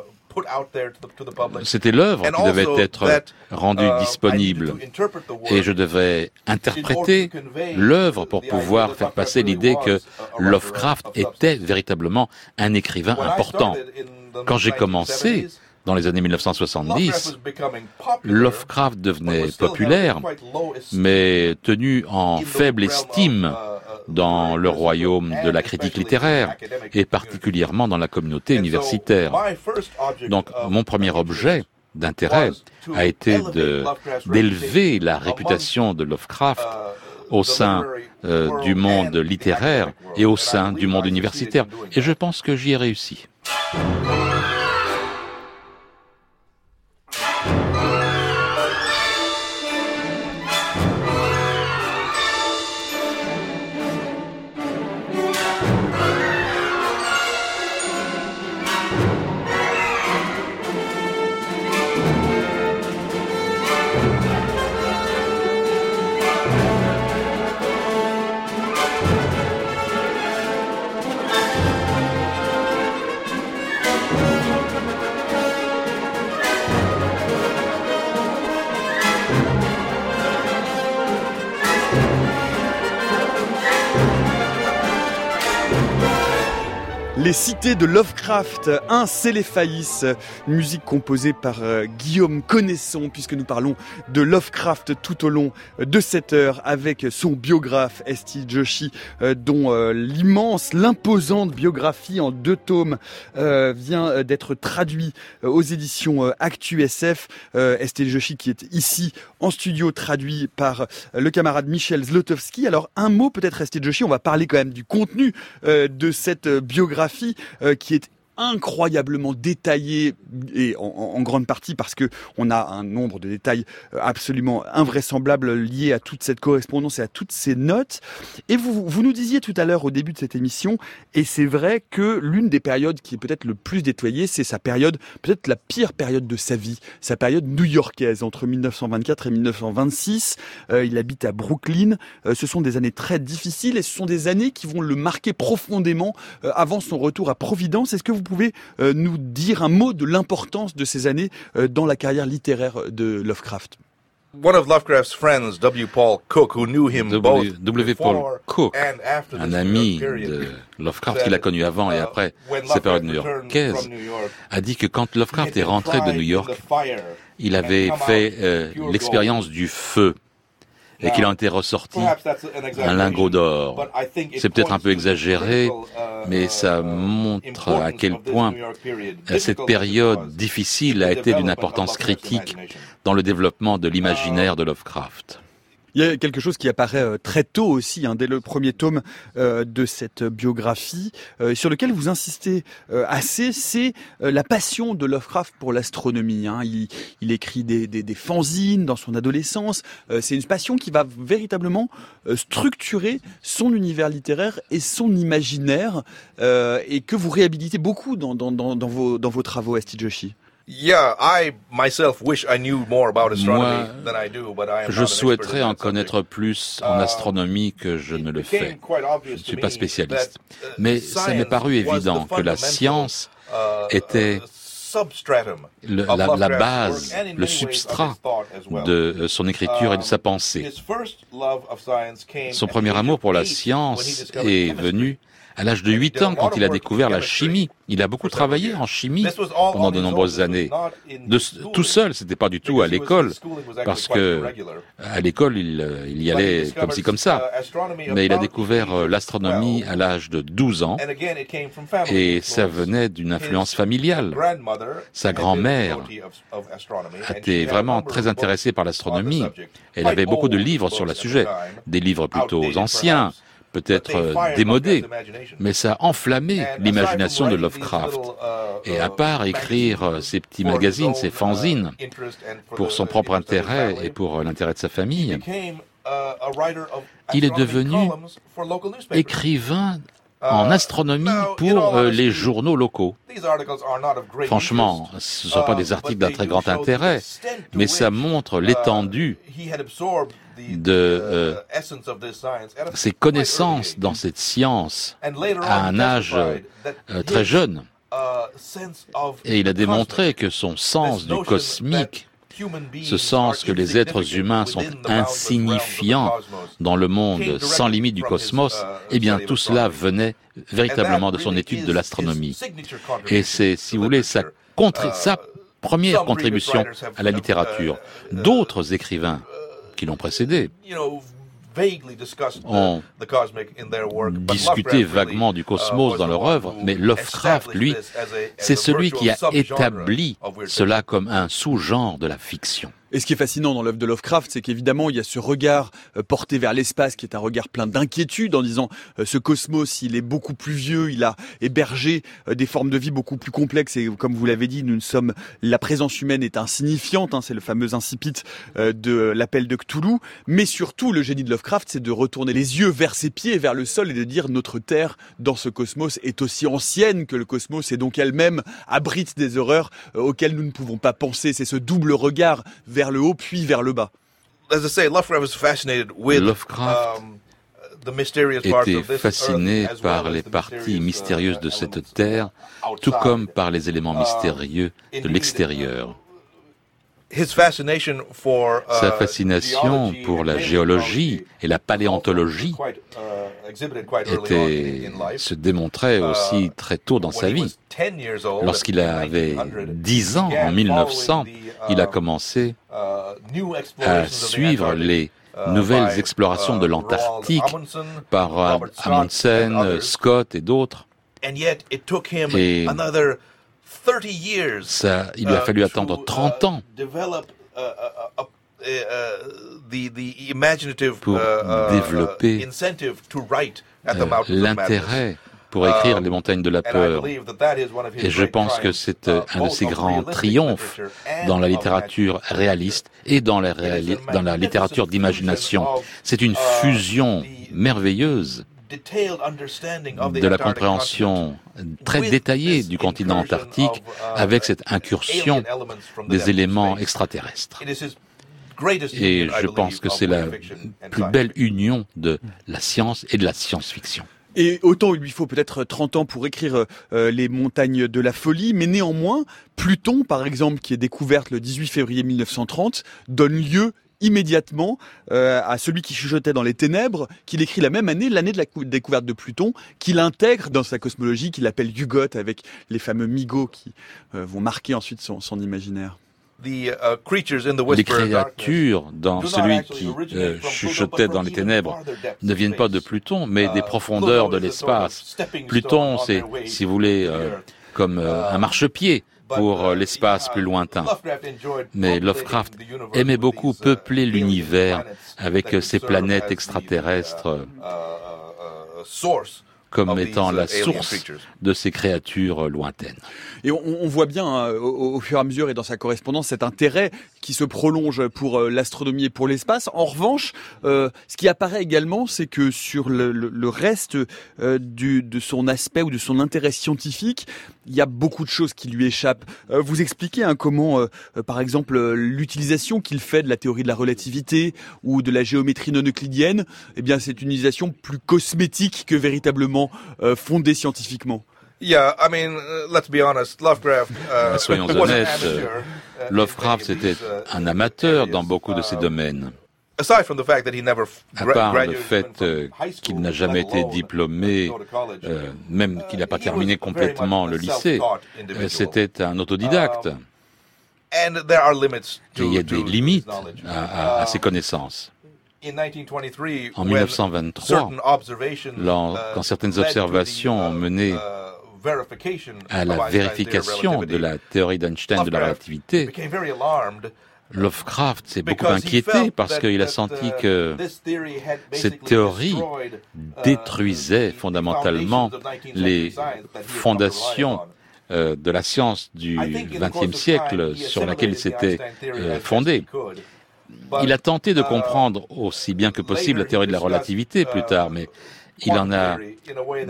c'était l'œuvre qui devait être rendue uh, disponible. et je devais interpréter l'œuvre pour pouvoir faire passer l'idée que Lovecraft était véritablement un écrivain important. Quand j'ai commencé, dans les années 1970, Lovecraft devenait populaire, mais tenu en faible estime dans le royaume de la critique littéraire et particulièrement dans la communauté universitaire. Donc mon premier objet d'intérêt a été d'élever la réputation de Lovecraft au sein euh, du monde littéraire et au sein du monde universitaire. Et je pense que j'y ai réussi. Les de Lovecraft, un Céléphaïs, musique composée par euh, Guillaume Connaisson, puisque nous parlons de Lovecraft tout au long de cette heure avec son biographe Esti Joshi, euh, dont euh, l'immense, l'imposante biographie en deux tomes vient d'être traduit aux éditions Actu SF. Esti Joshi qui est ici en studio traduit par le camarade Michel Zlotowski. Alors un mot peut-être Esti Joshi, on va parler quand même du contenu de cette biographie qui est incroyablement détaillé et en, grande partie parce que on a un nombre de détails euh, absolument invraisemblables liés à toute cette correspondance et à toutes ces notes. Et vous, vous nous disiez tout à l'heure au début de cette émission, et c'est vrai que l'une des périodes qui est peut-être le plus détoyée, c'est sa période, peut-être la pire période de sa vie, sa période new-yorkaise entre 1924 et 1926. Euh, il habite à Brooklyn. Euh, ce sont des années très difficiles et ce sont des années qui vont le marquer profondément avant son retour à Providence. Est-ce que vous pouvez euh, nous dire un mot de l'importance de ces années euh, dans la carrière littéraire de Lovecraft. One of Lovecraft's friends, W. Paul Cook, who knew him both w. Paul Cook, un ami de Lovecraft qu'il a connu avant et uh, après ses périodes new-yorkaises, a dit que quand Lovecraft est rentré de New York, il avait fait euh, l'expérience du feu et qu'il en était ressorti un lingot d'or. C'est peut-être un peu exagéré, mais ça montre à quel point cette période difficile a été d'une importance critique dans le développement de l'imaginaire de Lovecraft. Il y a quelque chose qui apparaît euh, très tôt aussi, hein, dès le premier tome euh, de cette biographie, euh, sur lequel vous insistez assez, c'est la passion de Lovecraft pour l'astronomie. Hein. Il, écrit des, fanzines dans son adolescence. c'est une passion qui va véritablement structurer son univers littéraire et son imaginaire, et que vous réhabilitez beaucoup dans vos, dans vos travaux, Asti Joshi. Moi, je souhaiterais en connaître plus en uh, astronomie que je ne le fais. Je ne suis pas spécialiste. Uh, Mais ça m'est paru évident que la science uh, était la, base, le substrat de euh, son écriture et de sa pensée. Son premier amour pour la science est venu à l'âge de 8 ans, quand il a découvert la chimie, il a beaucoup travaillé en chimie pendant de nombreuses années. Tout seul, c'était pas du tout à l'école, parce que à l'école, il, il, y allait comme ci, comme ça. Mais il a découvert euh, l'astronomie à l'âge de 12 ans, et ça venait d'une influence familiale. Sa grand-mère était vraiment très intéressée par l'astronomie. Elle avait beaucoup de livres sur le sujet, des livres plutôt anciens, peut-être euh, démodé, mais ça a enflammé l'imagination de Lovecraft. Uh, et à part écrire euh, ses petits magazines, ses fanzines, pour son propre intérêt et pour euh, l'intérêt de sa famille, il est devenu écrivain en uh, astronomie pour les journaux locaux. Franchement, ce ne sont pas des articles d'un très grand intérêt, mais ça montre uh, l'étendue de euh, ses connaissances dans cette science à un âge euh, très jeune. Et il a démontré que son sens du cosmique, ce sens que les êtres humains sont insignifiants dans le monde sans limite du cosmos, eh bien tout cela venait véritablement de son étude de l'astronomie. Et c'est, si vous voulez, sa, première contribution à la littérature. D'autres écrivains qui l'ont précédé ont discuté vaguement du cosmos uh, dans leur œuvre, mais Lovecraft, lui, c'est celui qui a établi cela comme un sous-genre de la fiction. Et ce qui est fascinant dans l'œuvre de Lovecraft, c'est qu'évidemment, il y a ce regard euh, porté vers l'espace qui est un regard plein d'inquiétude en disant euh, ce cosmos, il est beaucoup plus vieux, il a hébergé euh, des formes de vie beaucoup plus complexes et comme vous l'avez dit, nous ne sommes la présence humaine est insignifiante, hein, c'est le fameux incipit de l'appel de Cthulhu, mais surtout le génie de Lovecraft, c'est de retourner les yeux vers ses pieds, vers le sol et de dire notre terre dans ce cosmos est aussi ancienne que le cosmos et donc elle-même abrite des horreurs auxquelles nous ne pouvons pas penser. C'est ce double regard vers vers le haut puis vers le bas. Lovecraft um, était fasciné par les parties mystérieuses de cette terre, tout comme par les éléments mystérieux de l'extérieur. Sa uh, fascination pour la géologie et la paléontologie uh, était, se démontrait uh, aussi très tôt dans sa vie. Lorsqu'il avait 10 ans, en 1900, il a commencé à suivre les nouvelles explorations de l'Antarctique par Amundsen, Scott et d'autres. Et ça, il lui a fallu attendre 30 ans pour développer l'intérêt pour écrire Les montagnes de la peur. Et je pense que c'est euh, un de ses grands triomphes dans la littérature réaliste et dans la, dans la littérature d'imagination. C'est une fusion merveilleuse de la compréhension très détaillée du continent antarctique avec cette incursion des éléments extraterrestres. Et je pense que c'est la plus belle union de la science et de la science-fiction. Et autant il lui faut peut-être 30 ans pour écrire euh, Les montagnes de la folie, mais néanmoins, Pluton, par exemple, qui est découverte le 18 février 1930, donne lieu immédiatement euh, à celui qui chuchotait dans les ténèbres, qu'il écrit la même année, l'année de la découverte de Pluton, qu'il intègre dans sa cosmologie, qu'il appelle Hugot, avec les fameux migots qui euh, vont marquer ensuite son, son imaginaire. Uh, les créatures dans celui qui euh, chuchotait dans les ténèbres ne viennent pas de Pluton, mais des uh, profondeurs de l'espace. Pluton, c'est, si vous voulez, comme un marchepied pour euh, l'espace plus lointain. Mais Lovecraft aimait beaucoup peupler l'univers avec ses planètes extraterrestres comme étant la source de ces créatures lointaines. Et on, voit bien hein, au, fur et à mesure et dans sa correspondance cet intérêt qui se prolonge pour euh, l'astronomie et pour l'espace. En revanche, euh, ce qui apparaît également, c'est que sur le, reste euh, du, de son aspect ou de son intérêt scientifique, il y a beaucoup de choses qui lui échappent. vous expliquez hein, comment, par exemple, l'utilisation qu'il fait de la théorie de la relativité ou de la géométrie non euclidienne, eh bien, c'est une utilisation plus cosmétique que véritablement fondée scientifiquement. Yeah, I mean, uh, let's be honest, Lovecraft. Uh, Soyons honnêtes, uh, Lovecraft c'était un amateur dans beaucoup de ces domaines. À part le fait euh, qu'il n'a jamais été diplômé, euh, même qu'il n'a pas terminé complètement le lycée, euh, c'était un autodidacte. Et il y a des limites à, à ses connaissances. En 1923, quand certaines observations ont mené à la vérification de la théorie d'Einstein de la relativité, Lovecraft s'est beaucoup inquiété parce qu'il a senti que cette théorie uh, détruisait fondamentalement les fondations euh, de la science du XXe siècle sur laquelle il s'était euh, fondé. Il a tenté de uh, comprendre aussi bien que possible la théorie de la relativité plus tard, mais il en a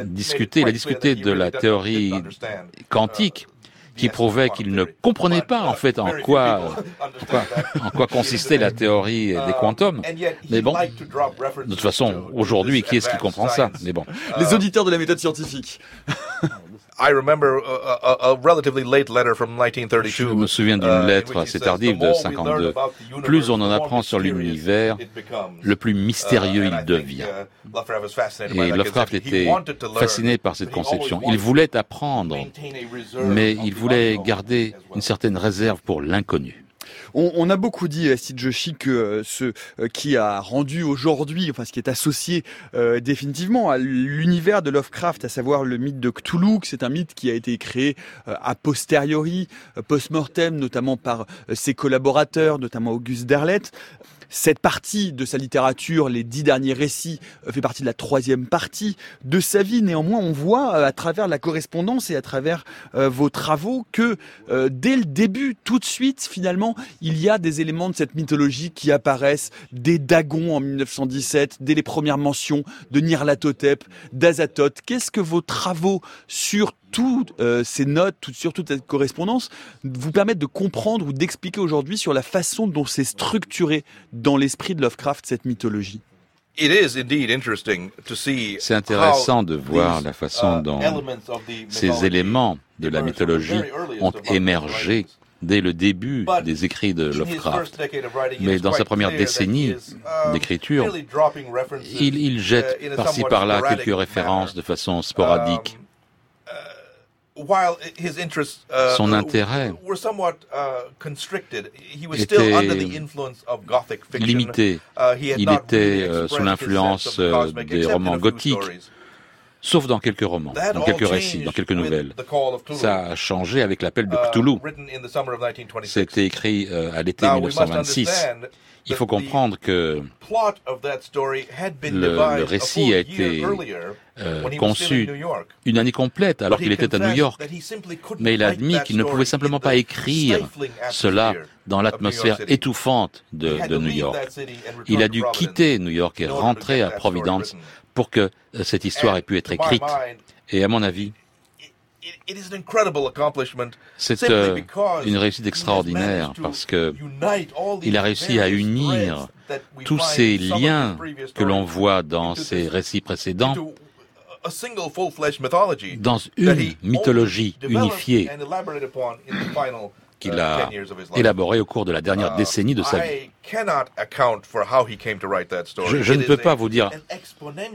discuté, il a discuté de la théorie quantique qui prouvait qu'il ne comprenait pas en fait en quoi, en quoi, consistait la théorie des quantums. Mais bon, de toute façon, aujourd'hui, qui est-ce qui comprend ça? Mais bon. Les auditeurs de la méthode scientifique. Je me souviens d'une uh, lettre assez tardive de 52. Plus on en apprend sur l'univers, le plus mystérieux il uh, devient. Uh, Et Lovecraft était fasciné par cette conception. Il voulait apprendre, mais il voulait garder une certaine réserve pour l'inconnu. On, a beaucoup dit à Steve Joshi que euh, ce euh, qui a rendu aujourd'hui, enfin ce qui est associé euh, définitivement à l'univers de Lovecraft, à savoir le mythe de Cthulhu, c'est un mythe qui a été créé a posteriori, post-mortem, notamment par ses collaborateurs, notamment Auguste Derleth. Cette partie de sa littérature, les dix derniers récits, euh, fait partie de la troisième partie de sa vie. Néanmoins, on voit euh, à travers la correspondance et à travers euh, vos travaux que dès le début, tout de suite, finalement, il y a des éléments de cette mythologie qui apparaissent. Des Dagons en 1917, dès les premières mentions de Nyarlathotep, d'Azathoth. Qu'est-ce que vos travaux sur toutes euh, ces notes, sur toute cette correspondance, vous permettent de comprendre ou d'expliquer aujourd'hui sur la façon dont c'est structuré dans l'esprit de Lovecraft cette mythologie. C'est intéressant de voir la façon uh, dont ces éléments de la mythologie ont émergé dès le début des écrits de Lovecraft. Mais dans sa première décennie um, d'écriture, il, il, jette uh, par-ci par-là quelques références de façon sporadique. Son intérêt était limité. Il était sous l'influence euh, des romans gothiques, sauf dans quelques romans, dans quelques récits, dans quelques nouvelles. Ça a changé avec l'appel de uh, Cthulhu. C'était écrit euh, à l'été 1926. Il faut comprendre que le, récit a été euh, conçu une année complète alors qu'il était à New York. Mais il a admis qu'il ne pouvait simplement pas écrire cela dans l'atmosphère étouffante de, de New York. Il a dû quitter New York et rentrer à Providence pour que euh, cette histoire ait pu être écrite. Et à mon avis, c'est euh, une réussite extraordinaire parce que il a réussi à unir tous ces liens que l'on voit dans ces récits précédents dans une mythologie unifiée qu'il a élaborée au cours de la dernière uh, décennie de sa vie. Je, ne peux pas vous dire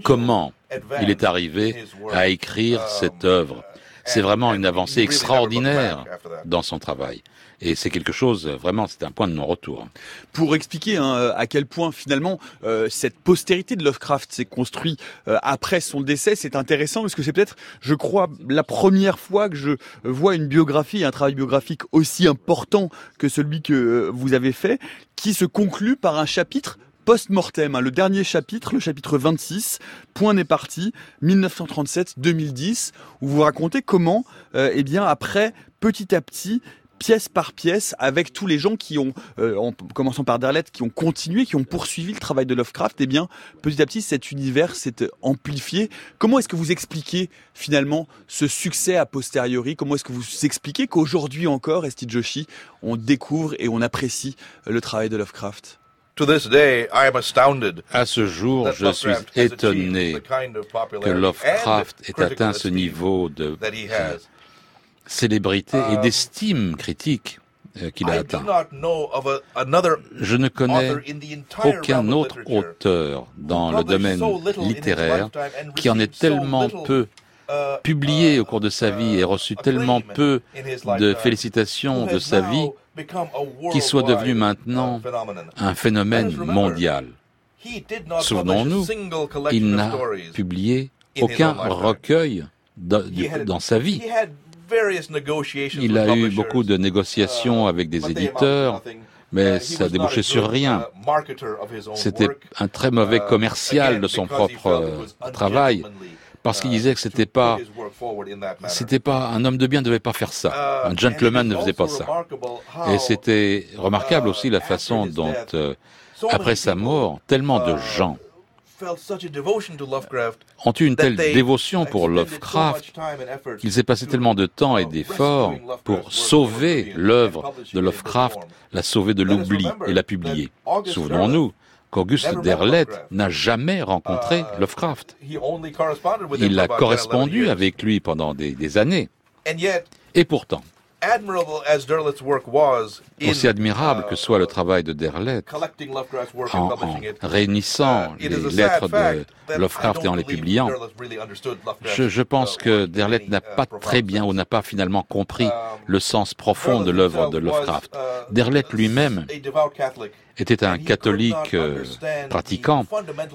comment il est arrivé à écrire cette um, œuvre. C'est vraiment une avancée extraordinaire dans son travail. Et c'est quelque chose, vraiment, c'est un point de non-retour. Pour expliquer hein, à quel point finalement euh, cette postérité de Lovecraft s'est construite euh, après son décès, c'est intéressant parce que c'est peut-être, je crois, la première fois que je vois une biographie, un travail biographique aussi important que celui que euh, vous avez fait, qui se conclut par un chapitre post-mortem, hein, le dernier chapitre, le chapitre 26, Point n'est parti, 1937-2010, où vous racontez comment, eh bien, après, petit à petit, pièce par pièce avec tous les gens qui ont, euh, en commençant par Derlet, qui ont continué, qui ont poursuivi le travail de Lovecraft, eh bien, petit à petit, cet univers s'est amplifié. Comment est-ce que vous expliquez finalement ce succès a posteriori? Comment est-ce que vous expliquez qu'aujourd'hui encore, Esti Joshi, on découvre et on apprécie le travail de Lovecraft? À ce jour, je suis étonné que Lovecraft ait atteint ce niveau de célébrité et d'estime critique euh, qu'il a atteint. Je ne connais aucun autre auteur dans le domaine littéraire qui en ait tellement peu publié au cours de sa vie et reçu tellement peu de félicitations de sa vie qui soit devenu maintenant un phénomène mondial. Souvenons-nous, il n'a publié aucun recueil dans sa vie. Il a eu beaucoup de négociations uh, avec des éditeurs, mais uh, ça a débouché sur rien. C'était un très mauvais uh, commercial de son propre travail parce qu'il disait que c'était pas, c'était pas un homme de bien ne devait pas faire ça. Un gentleman ne faisait pas ça. Et c'était remarquable aussi la façon dont, euh, après sa mort, tellement de gens ont eu une telle dévotion pour Lovecraft qu'ils aient passé tellement de temps et d'efforts pour sauver l'œuvre de Lovecraft, la sauver de l'oubli et la publier. Souvenons-nous qu'Auguste Derlet n'a jamais rencontré uh, Lovecraft. Il a correspondu avec lui pendant des années. Et pourtant, aussi admirable que soit le uh, travail de Derlet en, réunissant les lettres de Lovecraft et en les publiant, je, pense que uh, Derlet n'a pas très bien ou n'a pas finalement compris um, le sens profond de l'œuvre de Lovecraft. Uh, Derlet lui-même était un catholique euh, pratiquant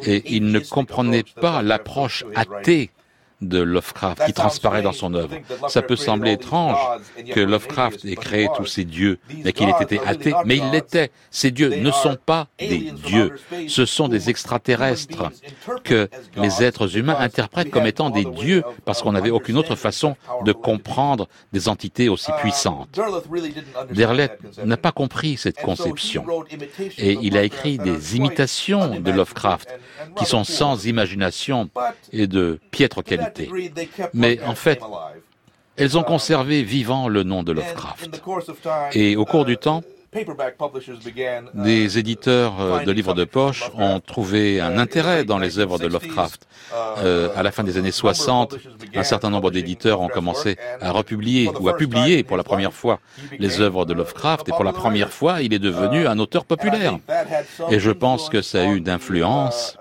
et il ne comprenait pas l'approche athée de Lovecraft qui transparaît dans son œuvre. Ça peut sembler étrange que Lovecraft ait créé tous ces dieux, mais qu'il ait été athée, mais il l'était. Ces dieux ne sont pas des dieux, ce sont des extraterrestres que les êtres humains interprètent comme étant des dieux parce qu'on n'avait aucune autre façon de comprendre des entités aussi puissantes. Derlet n'a pas compris cette conception et il a écrit des imitations de Lovecraft qui sont sans imagination et de piètre qualité. Mais en fait, elles ont conservé vivant le nom de Lovecraft. Et au cours du temps, des éditeurs euh, de livres de poche ont trouvé un intérêt dans les œuvres de Lovecraft. Euh, à la fin des années 60, un certain nombre d'éditeurs ont commencé à republier ou à publier pour la première fois les œuvres de Lovecraft et pour la première fois, il est devenu un auteur populaire. Et je pense que ça a eu d'influence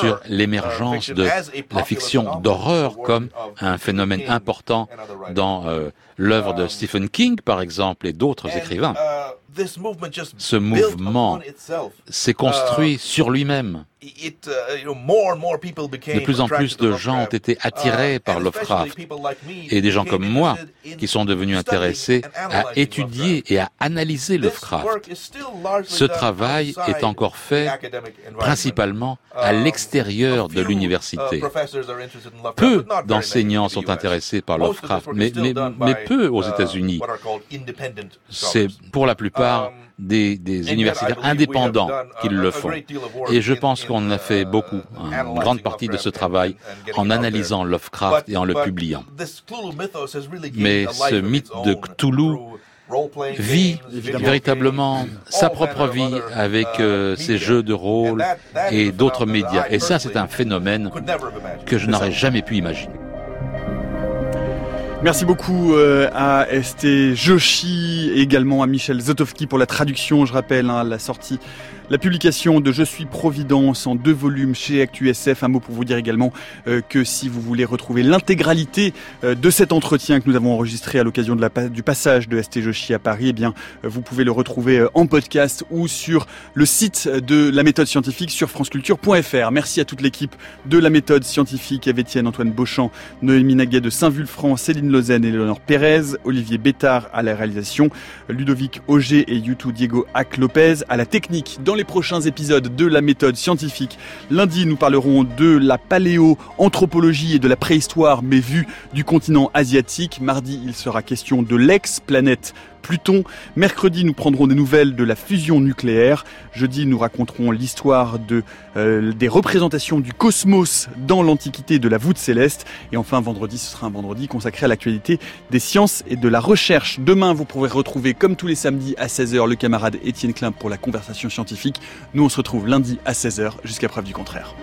sur l'émergence de la fiction d'horreur comme un phénomène important dans euh, l'œuvre de Stephen King, par exemple, et d'autres écrivains. Uh, Ce mouvement s'est construit uh, sur lui-même. Uh, de plus en plus de gens ont été attirés par Lovecraft et des gens comme moi qui sont devenus intéressés à étudier et à analyser Lovecraft. Ce travail est encore fait principalement à l'extérieur de l'université. Peu d'enseignants sont intéressés par Lovecraft, mais, mais, mais peu aux États-Unis. C'est pour la plupart um, des, des universitaires indépendants qui le font. Et je pense qu'on a fait uh, beaucoup, une grande partie de ce travail, en analysant Lovecraft et en le publiant. Mais ce mythe de Cthulhu vit véritablement sa propre vie avec euh, ses jeux de rôle et d'autres médias. Et ça, c'est un phénomène que je n'aurais jamais pu imaginer. Merci beaucoup euh, à ST Joshi, également à Michel Zotowski pour la traduction, je rappelle, hein, la sortie la publication de Je suis Providence en deux volumes chez ActuSF. Un mot pour vous dire également euh, que si vous voulez retrouver l'intégralité euh, de cet entretien que nous avons enregistré à l'occasion du passage de ST Joshi à Paris, eh bien, vous pouvez le retrouver en podcast ou sur le site de la méthode scientifique sur franceculture.fr. Merci à toute l'équipe de la méthode scientifique, Etienne, Antoine Beauchamp, Noémie Naguet de Saint-Vulfranc, Céline Lausanne et Léonore Pérez, Olivier Bétard à la réalisation, Ludovic Auger et Yutu Diego Ac Lopez à la technique dans les prochains épisodes de la méthode scientifique. Lundi, nous parlerons de la paléo-anthropologie et de la préhistoire, mais vue du continent asiatique. Mardi, il sera question de l'ex-planète Pluton. Mercredi, nous prendrons des nouvelles de la fusion nucléaire. Jeudi, nous raconterons l'histoire de, euh, des représentations du cosmos dans l'Antiquité de la voûte céleste. Et enfin, vendredi, ce sera un vendredi consacré à l'actualité des sciences et de la recherche. Demain, vous pourrez retrouver, comme tous les samedis à 16h, le camarade Étienne Klein pour la conversation scientifique. Nous, on se retrouve lundi à 16h, jusqu'à preuve du contraire.